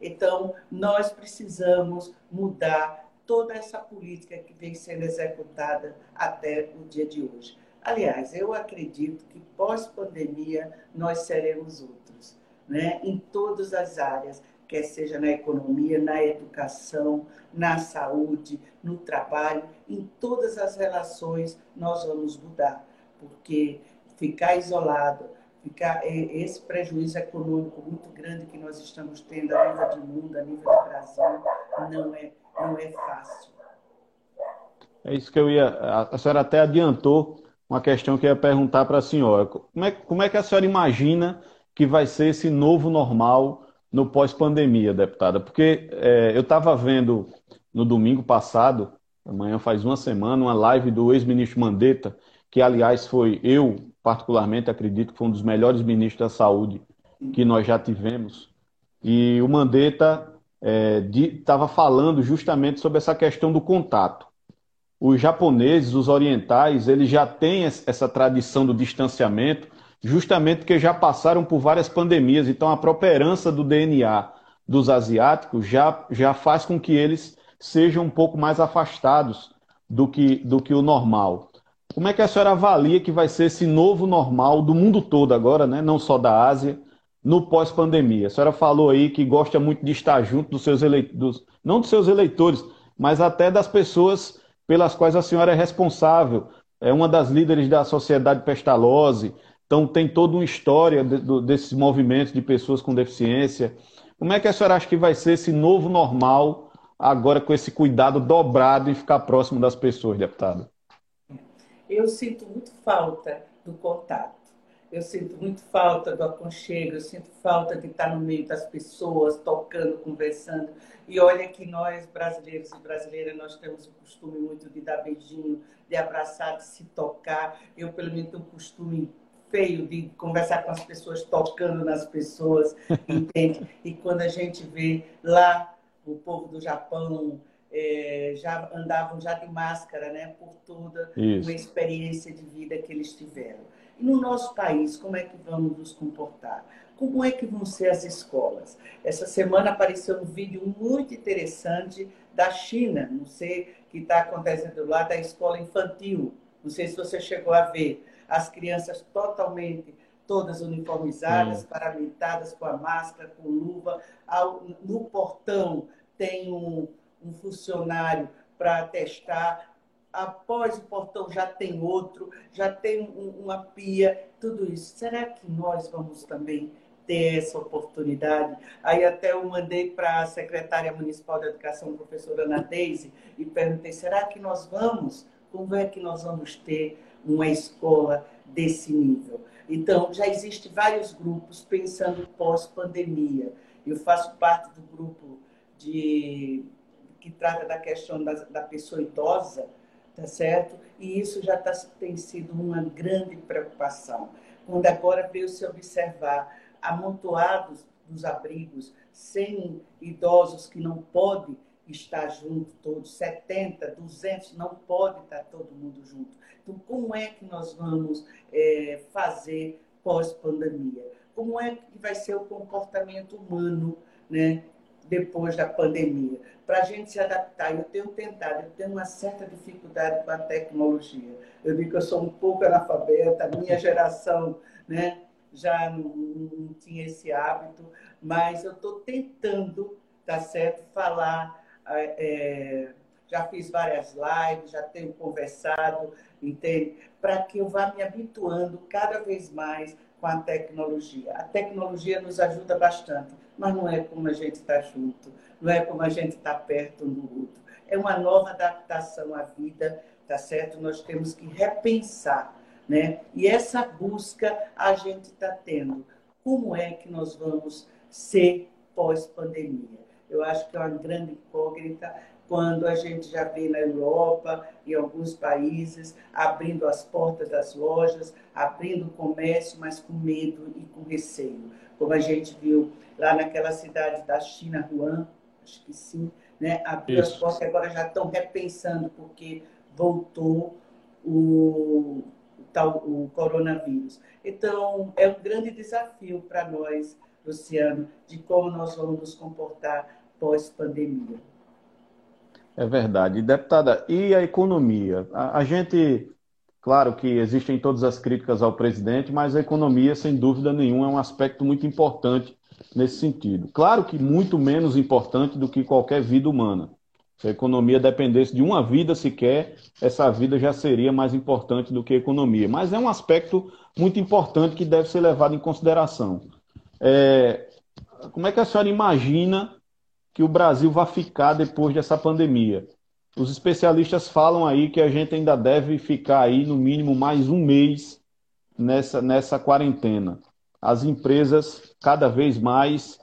Então, nós precisamos mudar toda essa política que vem sendo executada até o dia de hoje. Aliás, eu acredito que pós-pandemia nós seremos outros, né? em todas as áreas, quer seja na economia, na educação, na saúde, no trabalho, em todas as relações nós vamos mudar, porque ficar isolado, ficar esse prejuízo econômico muito grande que nós estamos tendo a nível de mundo, a nível do Brasil, não é não é fácil. É isso que eu ia. A senhora até adiantou uma questão que eu ia perguntar para a senhora. Como é, como é que a senhora imagina que vai ser esse novo normal no pós-pandemia, deputada? Porque é, eu estava vendo no domingo passado, amanhã faz uma semana, uma live do ex-ministro Mandetta, que aliás foi eu, particularmente, acredito que foi um dos melhores ministros da saúde que nós já tivemos. E o Mandetta estava é, falando justamente sobre essa questão do contato. Os japoneses, os orientais, eles já têm essa tradição do distanciamento, justamente porque já passaram por várias pandemias. Então, a própria herança do DNA dos asiáticos já, já faz com que eles sejam um pouco mais afastados do que, do que o normal. Como é que a senhora avalia que vai ser esse novo normal do mundo todo agora, né? não só da Ásia, no pós-pandemia. A senhora falou aí que gosta muito de estar junto dos seus eleitores, não dos seus eleitores, mas até das pessoas pelas quais a senhora é responsável. É uma das líderes da Sociedade Pestalozzi, então tem toda uma história de, de, desses movimentos de pessoas com deficiência. Como é que a senhora acha que vai ser esse novo normal agora com esse cuidado dobrado em ficar próximo das pessoas, deputada? Eu sinto muito falta do contato eu sinto muito falta do aconchego, eu sinto falta de estar no meio das pessoas, tocando, conversando. E olha que nós, brasileiros e brasileiras, nós temos o costume muito de dar beijinho, de abraçar, de se tocar. Eu, pelo menos, tenho um costume feio de conversar com as pessoas, tocando nas pessoas, [LAUGHS] entende? E quando a gente vê lá o povo do Japão, é, já andavam já de máscara, né? Por toda Isso. uma experiência de vida que eles tiveram. E no nosso país, como é que vamos nos comportar? Como é que vão ser as escolas? Essa semana apareceu um vídeo muito interessante da China, não sei o que está acontecendo lá, da escola infantil. Não sei se você chegou a ver. As crianças totalmente, todas uniformizadas, Sim. paramentadas com a máscara, com luva. No portão tem um, um funcionário para testar após o portão já tem outro, já tem uma pia, tudo isso. Será que nós vamos também ter essa oportunidade? Aí até eu mandei para a secretária municipal de educação, professora Ana Deise, e perguntei, será que nós vamos? Como é que nós vamos ter uma escola desse nível? Então, já existem vários grupos pensando pós-pandemia. Eu faço parte do grupo de que trata da questão da, da pessoa idosa, tá certo? E isso já tá, tem sido uma grande preocupação. Quando agora veio se observar amontoados dos abrigos, sem idosos que não podem estar junto todos, 70, 200, não pode estar todo mundo junto. Então, como é que nós vamos é, fazer pós-pandemia? Como é que vai ser o comportamento humano né, depois da pandemia, para a gente se adaptar. Eu tenho tentado, eu tenho uma certa dificuldade com a tecnologia. Eu digo que eu sou um pouco analfabeta, a minha geração né, já não, não tinha esse hábito, mas eu estou tentando tá certo? Falar, é, já fiz várias lives, já tenho conversado, entende? Para que eu vá me habituando cada vez mais com a tecnologia. A tecnologia nos ajuda bastante, mas não é como a gente está junto, não é como a gente está perto um do outro. É uma nova adaptação à vida, tá certo? Nós temos que repensar, né? E essa busca a gente está tendo. Como é que nós vamos ser pós-pandemia? Eu acho que é uma grande incógnita quando a gente já vê na Europa e alguns países abrindo as portas das lojas, abrindo o comércio, mas com medo e com receio. Como a gente viu lá naquela cidade da China, Wuhan, acho que sim, né? abriu as portas e agora já estão repensando, porque voltou o, o, tal, o coronavírus. Então, é um grande desafio para nós, Luciano, de como nós vamos nos comportar pós-pandemia. É verdade. Deputada, e a economia? A, a, gente, claro que existem todas as críticas ao presidente, mas a economia, sem dúvida nenhuma, é um aspecto muito importante nesse sentido. Claro que muito menos importante do que qualquer vida humana. Se a economia dependesse de uma vida sequer, essa vida já seria mais importante do que a economia. Mas é um aspecto muito importante que deve ser levado em consideração. É, como é que a senhora imagina que o Brasil vai ficar depois dessa pandemia. Os especialistas falam aí que a gente ainda deve ficar aí no mínimo mais um mês nessa, nessa quarentena. As empresas cada vez mais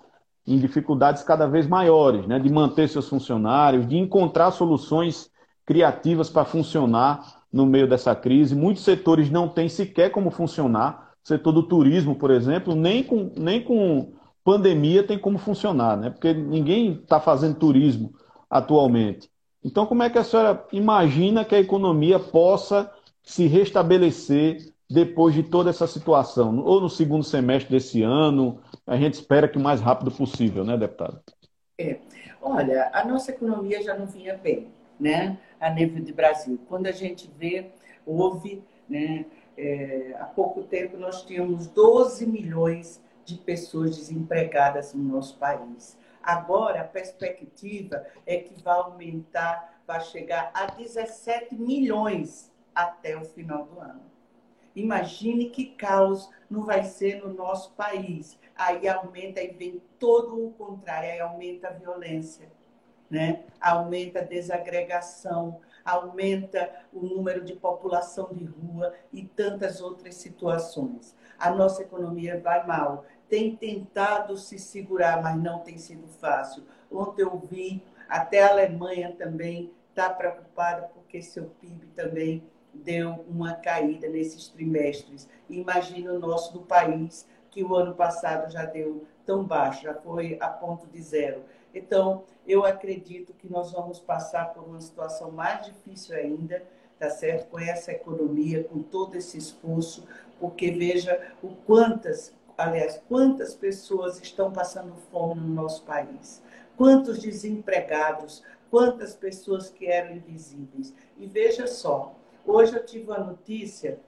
em dificuldades cada vez maiores, né, de manter seus funcionários, de encontrar soluções criativas para funcionar no meio dessa crise. Muitos setores não têm sequer como funcionar. O setor do turismo, por exemplo, nem com, nem com pandemia tem como funcionar, né? Porque ninguém está fazendo turismo atualmente. Então, como é que a senhora imagina que a economia possa se restabelecer depois de toda essa situação? Ou no segundo semestre desse ano? A gente espera que o mais rápido possível, né, deputado? É. Olha, a nossa economia já não vinha bem, né? A nível de Brasil. Quando a gente vê, houve, né? É, há pouco tempo nós tínhamos 12 milhões de pessoas desempregadas no nosso país. Agora, a perspectiva é que vai aumentar, vai chegar a 17 milhões até o final do ano. Imagine que caos não vai ser no nosso país. Aí aumenta e vem todo o contrário, aí aumenta a violência, né? aumenta a desagregação, aumenta o número de população de rua e tantas outras situações. A nossa economia vai mal tem tentado se segurar, mas não tem sido fácil. Ontem eu vi, até a Alemanha também está preocupada porque seu PIB também deu uma caída nesses trimestres. Imagina o nosso do país, que o ano passado já deu tão baixo, já foi a ponto de zero. Então, eu acredito que nós vamos passar por uma situação mais difícil ainda, tá certo? Com essa economia, com todo esse esforço, porque veja o quantas aliás, quantas pessoas estão passando fome no nosso país? Quantos desempregados? Quantas pessoas que eram invisíveis? E veja só, hoje eu tive uma notícia,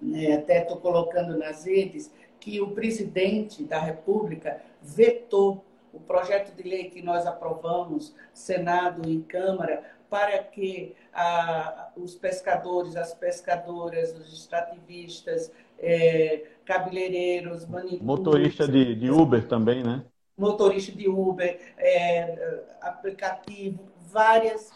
né, até estou colocando nas redes, que o presidente da República vetou o projeto de lei que nós aprovamos, Senado e Câmara, para que ah, os pescadores, as pescadoras, os extrativistas, é, cabeleireiros, manicures. Motorista de, de Uber também, né? Motorista de Uber, é, aplicativo, várias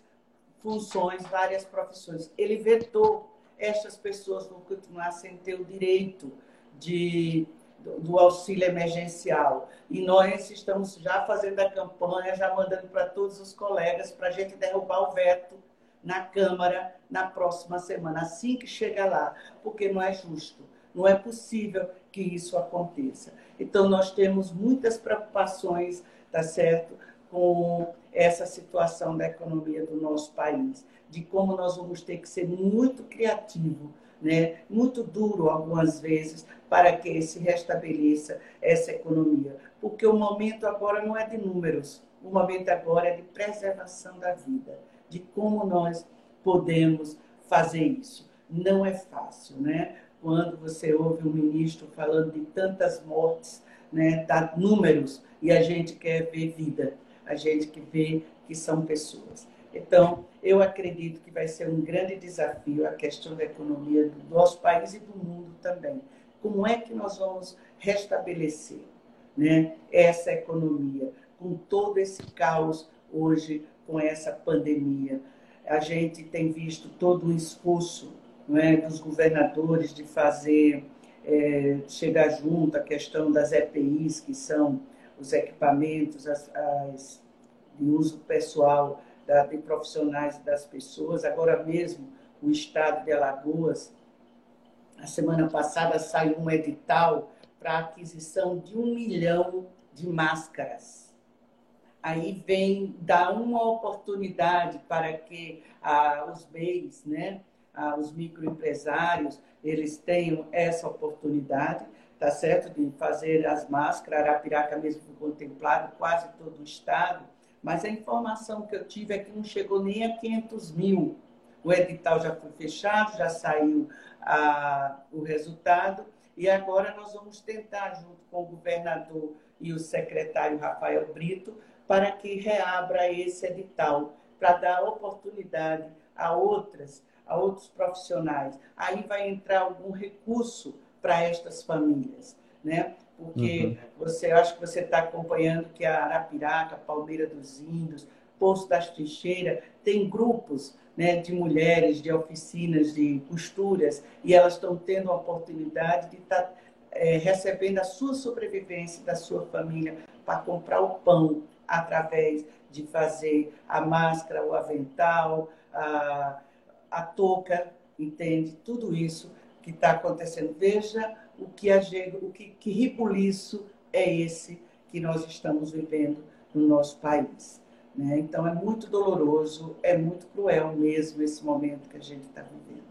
funções, várias profissões. Ele vetou estas pessoas vão continuar sem ter o direito de, do, do auxílio emergencial. E nós estamos já fazendo a campanha, já mandando para todos os colegas para a gente derrubar o veto na Câmara na próxima semana, assim que chegar lá, porque não é justo. Não é possível que isso aconteça. Então, nós temos muitas preocupações, tá certo, com essa situação da economia do nosso país, de como nós vamos ter que ser muito criativo, né? muito duro algumas vezes, para que se restabeleça essa economia. Porque o momento agora não é de números, o momento agora é de preservação da vida, de como nós podemos fazer isso. Não é fácil, né? Quando você ouve um ministro falando de tantas mortes né, dar números e a gente quer ver vida, a gente que vê que são pessoas. Então, eu acredito que vai ser um grande desafio a questão da economia do nosso país e do mundo também. Como é que nós vamos restabelecer né, essa economia com todo esse caos hoje, com essa pandemia? A gente tem visto todo o esforço é, dos governadores de fazer, é, chegar junto à questão das EPIs, que são os equipamentos as, as, de uso pessoal da, de profissionais das pessoas. Agora mesmo, o estado de Alagoas, a semana passada saiu um edital para aquisição de um milhão de máscaras. Aí vem dar uma oportunidade para que ah, os BEIs, né, ah, os microempresários, eles tenham essa oportunidade, tá certo, de fazer as máscaras. Arapiraca mesmo foi contemplado, quase todo o estado. Mas a informação que eu tive é que não chegou nem a 500 mil. O edital já foi fechado, já saiu a, o resultado, e agora nós vamos tentar, junto com o governador e o secretário Rafael Brito, para que reabra esse edital, para dar oportunidade a outras, a outros profissionais. Aí vai entrar algum recurso para estas famílias, né? Porque uhum. você acho que você está acompanhando que a Arapiraca, Palmeira dos Índios, Poço das Trincheiras, tem grupos né, de mulheres, de oficinas, de costuras, e elas estão tendo a oportunidade de estar tá, é, recebendo a sua sobrevivência da sua família para comprar o pão através de fazer a máscara, o avental, a, a touca, entende? Tudo isso que está acontecendo. Veja o que, a, o que, que é esse que nós estamos vivendo no nosso país. Né? Então é muito doloroso, é muito cruel mesmo esse momento que a gente está vivendo.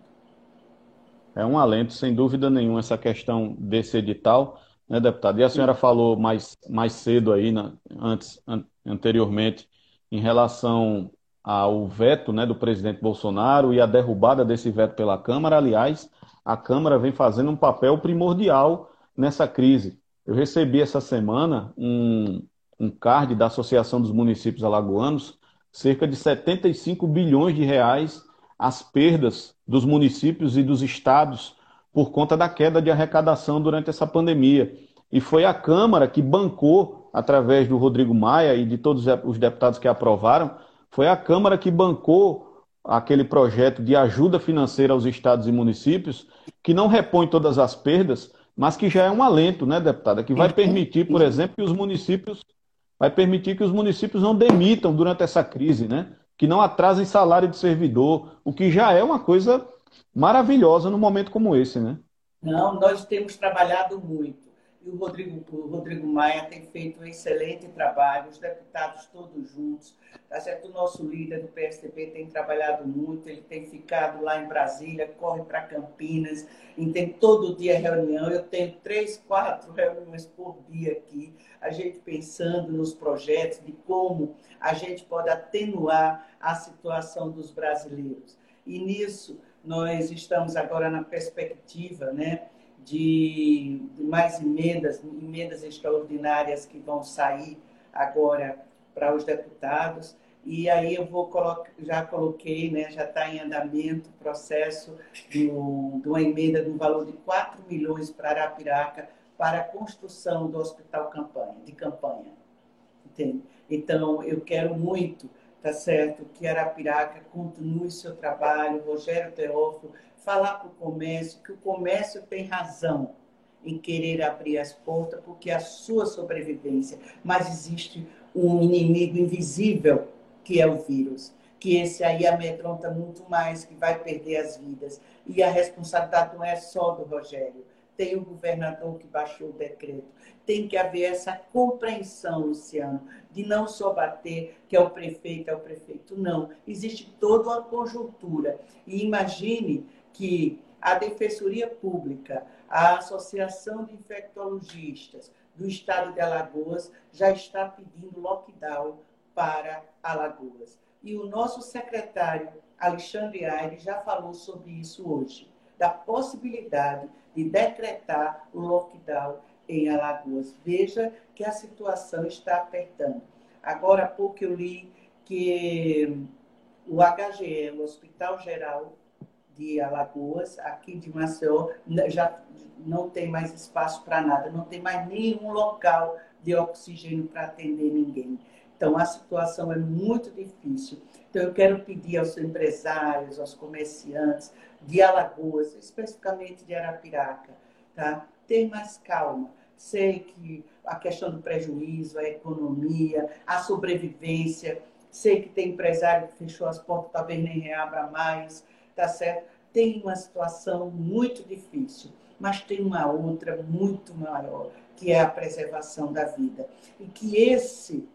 É um alento, sem dúvida nenhuma, essa questão desse edital, né, deputado? E a senhora Sim. falou mais, mais cedo aí, antes, an, anteriormente, em relação ao veto né, do presidente Bolsonaro e a derrubada desse veto pela Câmara. Aliás, a Câmara vem fazendo um papel primordial nessa crise. Eu recebi essa semana um, um card da Associação dos Municípios Alagoanos, cerca de 75 bilhões de reais as perdas dos municípios e dos estados por conta da queda de arrecadação durante essa pandemia. E foi a Câmara que bancou, através do Rodrigo Maia e de todos os deputados que aprovaram, foi a Câmara que bancou aquele projeto de ajuda financeira aos estados e municípios, que não repõe todas as perdas, mas que já é um alento, né, deputada, que vai permitir, por exemplo, que os municípios vai permitir que os municípios não demitam durante essa crise, né? Que não atrasem salário de servidor, o que já é uma coisa maravilhosa num momento como esse, né? Não, nós temos trabalhado muito e o Rodrigo, o Rodrigo Maia tem feito um excelente trabalho, os deputados todos juntos, tá certo? O nosso líder do PSDB tem trabalhado muito, ele tem ficado lá em Brasília, corre para Campinas, tem todo dia reunião, eu tenho três, quatro reuniões por dia aqui, a gente pensando nos projetos, de como a gente pode atenuar a situação dos brasileiros. E nisso, nós estamos agora na perspectiva, né? De, de mais emendas, emendas extraordinárias que vão sair agora para os deputados. E aí eu vou colocar, já coloquei, né, já está em andamento o processo de, de uma emenda no valor de 4 milhões para Arapiraca para a construção do hospital campanha, de campanha. Entende? Então, eu quero muito, tá certo, que Arapiraca continue seu trabalho, Rogério Teófilo falar para o comércio que o comércio tem razão em querer abrir as portas porque é a sua sobrevivência, mas existe um inimigo invisível que é o vírus, que esse aí amedronta muito mais, que vai perder as vidas. E a responsabilidade não é só do Rogério, tem o governador que baixou o decreto. Tem que haver essa compreensão, Luciano, de não só bater que é o prefeito, é o prefeito. Não. Existe toda uma conjuntura. E imagine que a Defensoria Pública, a Associação de Infectologistas do Estado de Alagoas já está pedindo lockdown para Alagoas. E o nosso secretário, Alexandre Aires, já falou sobre isso hoje, da possibilidade de decretar o lockdown em Alagoas. Veja que a situação está apertando. Agora há pouco eu li que o HGE, o Hospital Geral de Alagoas, aqui de Maceió, já não tem mais espaço para nada, não tem mais nenhum local de oxigênio para atender ninguém. Então, a situação é muito difícil. Então, eu quero pedir aos empresários, aos comerciantes de Alagoas, especificamente de Arapiraca, tá? ter mais calma. Sei que a questão do prejuízo, a economia, a sobrevivência, sei que tem empresário que fechou as portas, talvez nem reabra mais, tá certo? Tem uma situação muito difícil, mas tem uma outra muito maior, que é a preservação da vida. E que esse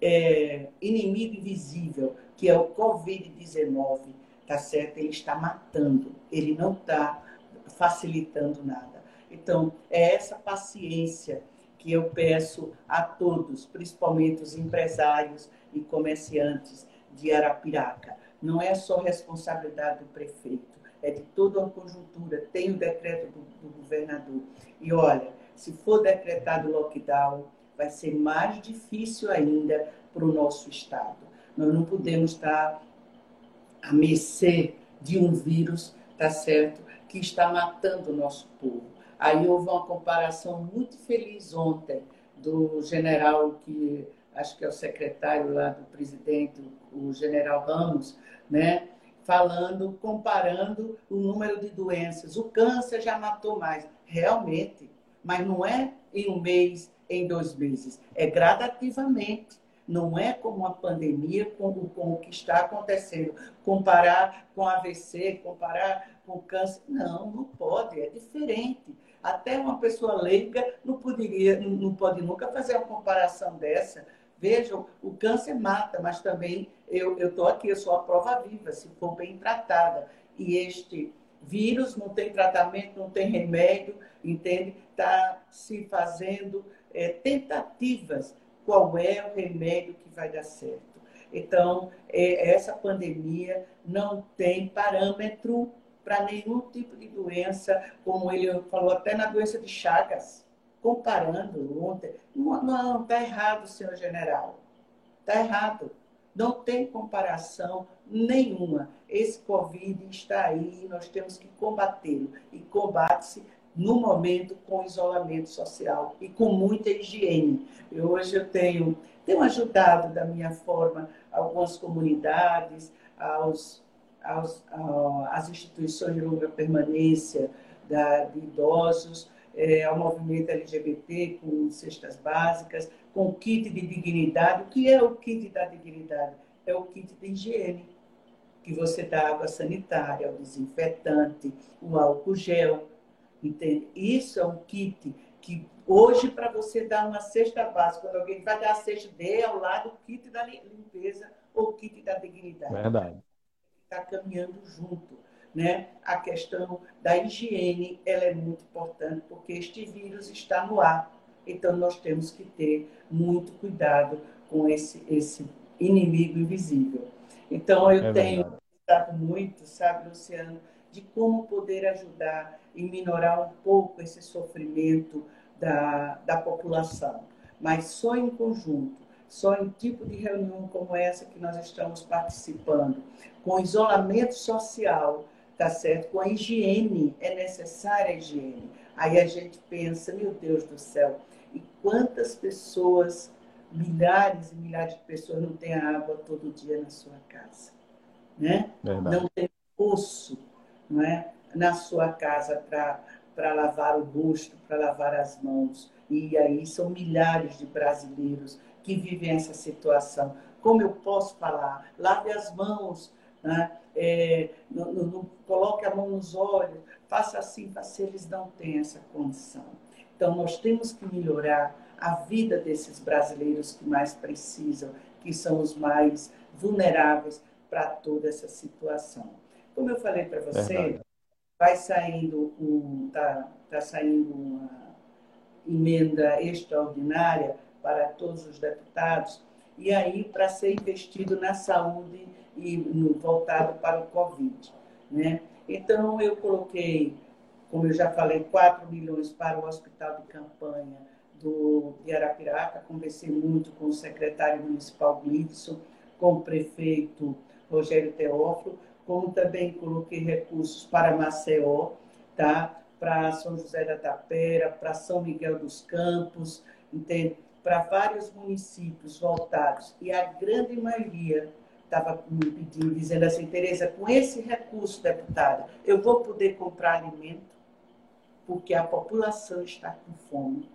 é, inimigo invisível, que é o Covid-19, tá certo? Ele está matando, ele não está facilitando nada. Então, é essa paciência que eu peço a todos, principalmente os empresários e comerciantes de Arapiraca. Não é só responsabilidade do prefeito, é de toda uma conjuntura. Tem o decreto do, do governador. E olha, se for decretado lockdown, vai ser mais difícil ainda para o nosso Estado. Nós não podemos estar à mercê de um vírus, tá certo, que está matando o nosso povo. Aí houve uma comparação muito feliz ontem do general que acho que é o secretário lá do presidente, o general Ramos, né? Falando, comparando o número de doenças. O câncer já matou mais, realmente, mas não é em um mês, em dois meses. É gradativamente. Não é como uma pandemia, com, com o que está acontecendo. Comparar com AVC, comparar com câncer. Não, não pode, é diferente. Até uma pessoa leiga não poderia, não pode nunca fazer uma comparação dessa. Vejam, o câncer mata, mas também eu estou aqui, eu sou a prova viva, se for bem tratada. E este vírus não tem tratamento, não tem remédio, entende? Está se fazendo é, tentativas. Qual é o remédio que vai dar certo? Então, é, essa pandemia não tem parâmetro para nenhum tipo de doença, como ele falou até na doença de Chagas, comparando ontem. Não, está errado, senhor general. Está errado. Não tem comparação nenhuma. Esse Covid está aí, nós temos que combatê-lo. E combate-se no momento com isolamento social e com muita higiene. Eu, hoje eu tenho, tenho ajudado da minha forma algumas comunidades, aos, aos, às instituições de longa permanência da, de idosos, é, ao movimento LGBT com cestas básicas, com kit de dignidade. O que é o kit da dignidade? É o kit de higiene, que você dá água sanitária, o desinfetante, o álcool gel, Entende? Isso é um kit que hoje, para você dar uma cesta básica, quando alguém vai dar a cesta, dê ao lado o kit da limpeza ou o kit da dignidade. Verdade. Está caminhando junto. Né? A questão da higiene ela é muito importante, porque este vírus está no ar. Então, nós temos que ter muito cuidado com esse, esse inimigo invisível. Então, eu é tenho pensado muito, sabe, Luciano, de como poder ajudar e minorar um pouco esse sofrimento da, da população. Mas só em conjunto, só em tipo de reunião como essa que nós estamos participando, com isolamento social, tá certo? Com a higiene, é necessária a higiene. Aí a gente pensa, meu Deus do céu, e quantas pessoas, milhares e milhares de pessoas não têm água todo dia na sua casa, né? Verdade. Não tem poço, não é? na sua casa para lavar o rosto, para lavar as mãos. E aí são milhares de brasileiros que vivem essa situação. Como eu posso falar? Lave as mãos, né? É, não, não, coloque a mão nos olhos, faça assim, faça, eles não têm essa condição. Então, nós temos que melhorar a vida desses brasileiros que mais precisam, que são os mais vulneráveis para toda essa situação. Como eu falei para você, Verdade vai saindo um, tá, tá saindo uma emenda extraordinária para todos os deputados e aí para ser investido na saúde e voltado para o Covid, né? Então eu coloquei como eu já falei, 4 milhões para o hospital de campanha do, de Arapiraca. Conversei muito com o secretário municipal Glidson, com o prefeito Rogério Teófilo, como também coloquei recursos para Maceió, tá? para São José da Tapera, para São Miguel dos Campos, entende? para vários municípios voltados. E a grande maioria estava me pedindo, dizendo assim, Tereza, com esse recurso, deputada, eu vou poder comprar alimento, porque a população está com fome,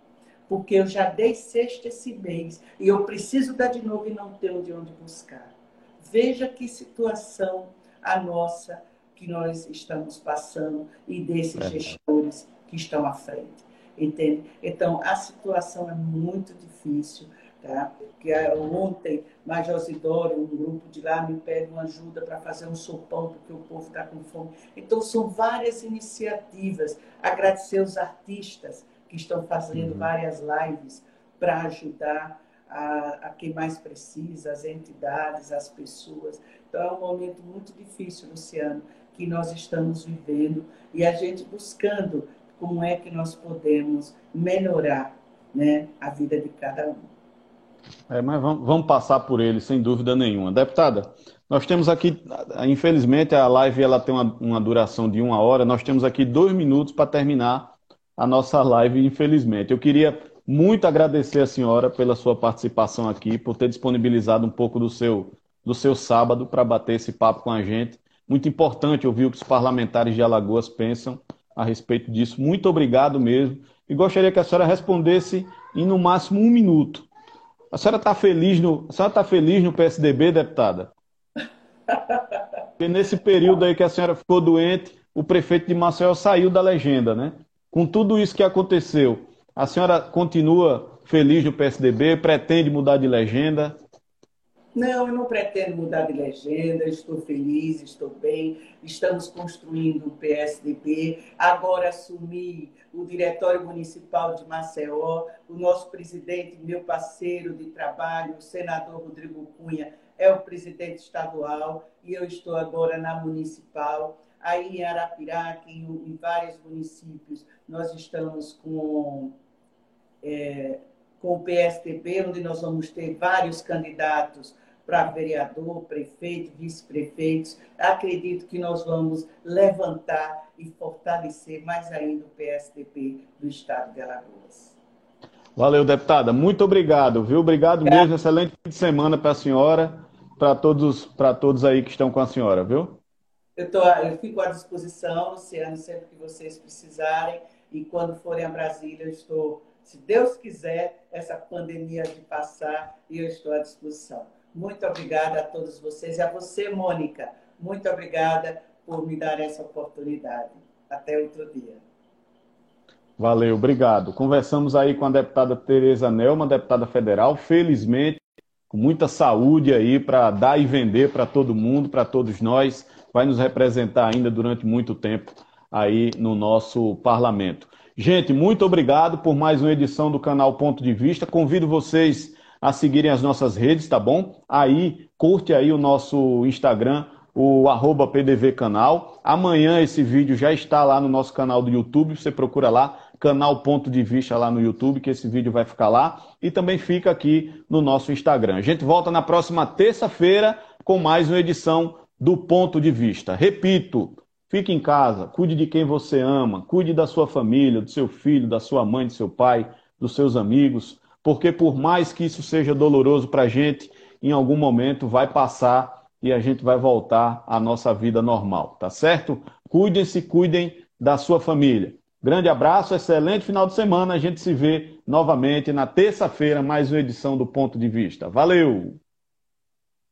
porque eu já dei sexta esse mês e eu preciso dar de novo e não tenho de onde buscar. Veja que situação a nossa que nós estamos passando e desses é. gestores que estão à frente. Entende? Então, a situação é muito difícil. Tá? Que é, ontem, Major Zidoro, um grupo de lá, me pede uma ajuda para fazer um sopão, porque o povo está com fome. Então, são várias iniciativas. Agradecer os artistas que estão fazendo uhum. várias lives para ajudar a, a, quem mais precisa, as entidades, as pessoas. Então, é um momento muito difícil, Luciano, que nós estamos vivendo e a gente buscando como é que nós podemos melhorar né, a vida de cada um. É, mas vamos, passar por ele, sem dúvida nenhuma. Deputada, nós temos aqui, infelizmente, a live ela tem uma, uma duração de uma hora, nós temos aqui dois minutos para terminar a nossa live, infelizmente. Eu queria muito agradecer a senhora pela sua participação aqui, por ter disponibilizado um pouco do seu, do seu sábado para bater esse papo com a gente. Muito importante ouvir o que os parlamentares de Alagoas pensam a respeito disso. Muito obrigado mesmo. E gostaria que a senhora respondesse em no máximo um minuto. A senhora está feliz no, a senhora está feliz no PSDB, deputada? Porque nesse período aí que a senhora ficou doente, o prefeito de Maceió saiu da legenda, né? Com tudo isso que aconteceu, a senhora continua feliz no PSDB? Pretende mudar de legenda? Não, eu não pretendo mudar de legenda, estou feliz, estou bem, estamos construindo o PSDB. Agora assumi o Diretório Municipal de Maceió, o nosso presidente, meu parceiro de trabalho, o senador Rodrigo Cunha, é o presidente estadual e eu estou agora na municipal. Aí em Arapiraca, em, em vários municípios, nós estamos com, é, com o PSDB, onde nós vamos ter vários candidatos para vereador, prefeito, vice-prefeitos. Acredito que nós vamos levantar e fortalecer mais ainda o PSDB do Estado de Alagoas. Valeu, deputada. Muito obrigado, viu? Obrigado mesmo. Excelente fim de semana para a senhora, para todos, para todos aí que estão com a senhora, viu? Eu, tô, eu fico à disposição, Luciano, sempre que vocês precisarem. E quando forem a Brasília, eu estou, se Deus quiser, essa pandemia de passar, e eu estou à disposição. Muito obrigada a todos vocês e a você, Mônica. Muito obrigada por me dar essa oportunidade. Até outro dia. Valeu, obrigado. Conversamos aí com a deputada Tereza Nelma, deputada federal, felizmente, com muita saúde aí para dar e vender para todo mundo, para todos nós. Vai nos representar ainda durante muito tempo aí no nosso parlamento. Gente, muito obrigado por mais uma edição do canal Ponto de Vista. Convido vocês a seguirem as nossas redes, tá bom? Aí, curte aí o nosso Instagram, o arroba PDV Canal. Amanhã esse vídeo já está lá no nosso canal do YouTube, você procura lá, canal Ponto de Vista lá no YouTube, que esse vídeo vai ficar lá. E também fica aqui no nosso Instagram. A gente volta na próxima terça-feira com mais uma edição do Ponto de Vista. Repito, fique em casa, cuide de quem você ama, cuide da sua família, do seu filho, da sua mãe, do seu pai, dos seus amigos porque por mais que isso seja doloroso para a gente, em algum momento vai passar e a gente vai voltar à nossa vida normal, tá certo? Cuidem-se, cuidem da sua família. Grande abraço, excelente final de semana. A gente se vê novamente na terça-feira, mais uma edição do Ponto de Vista. Valeu!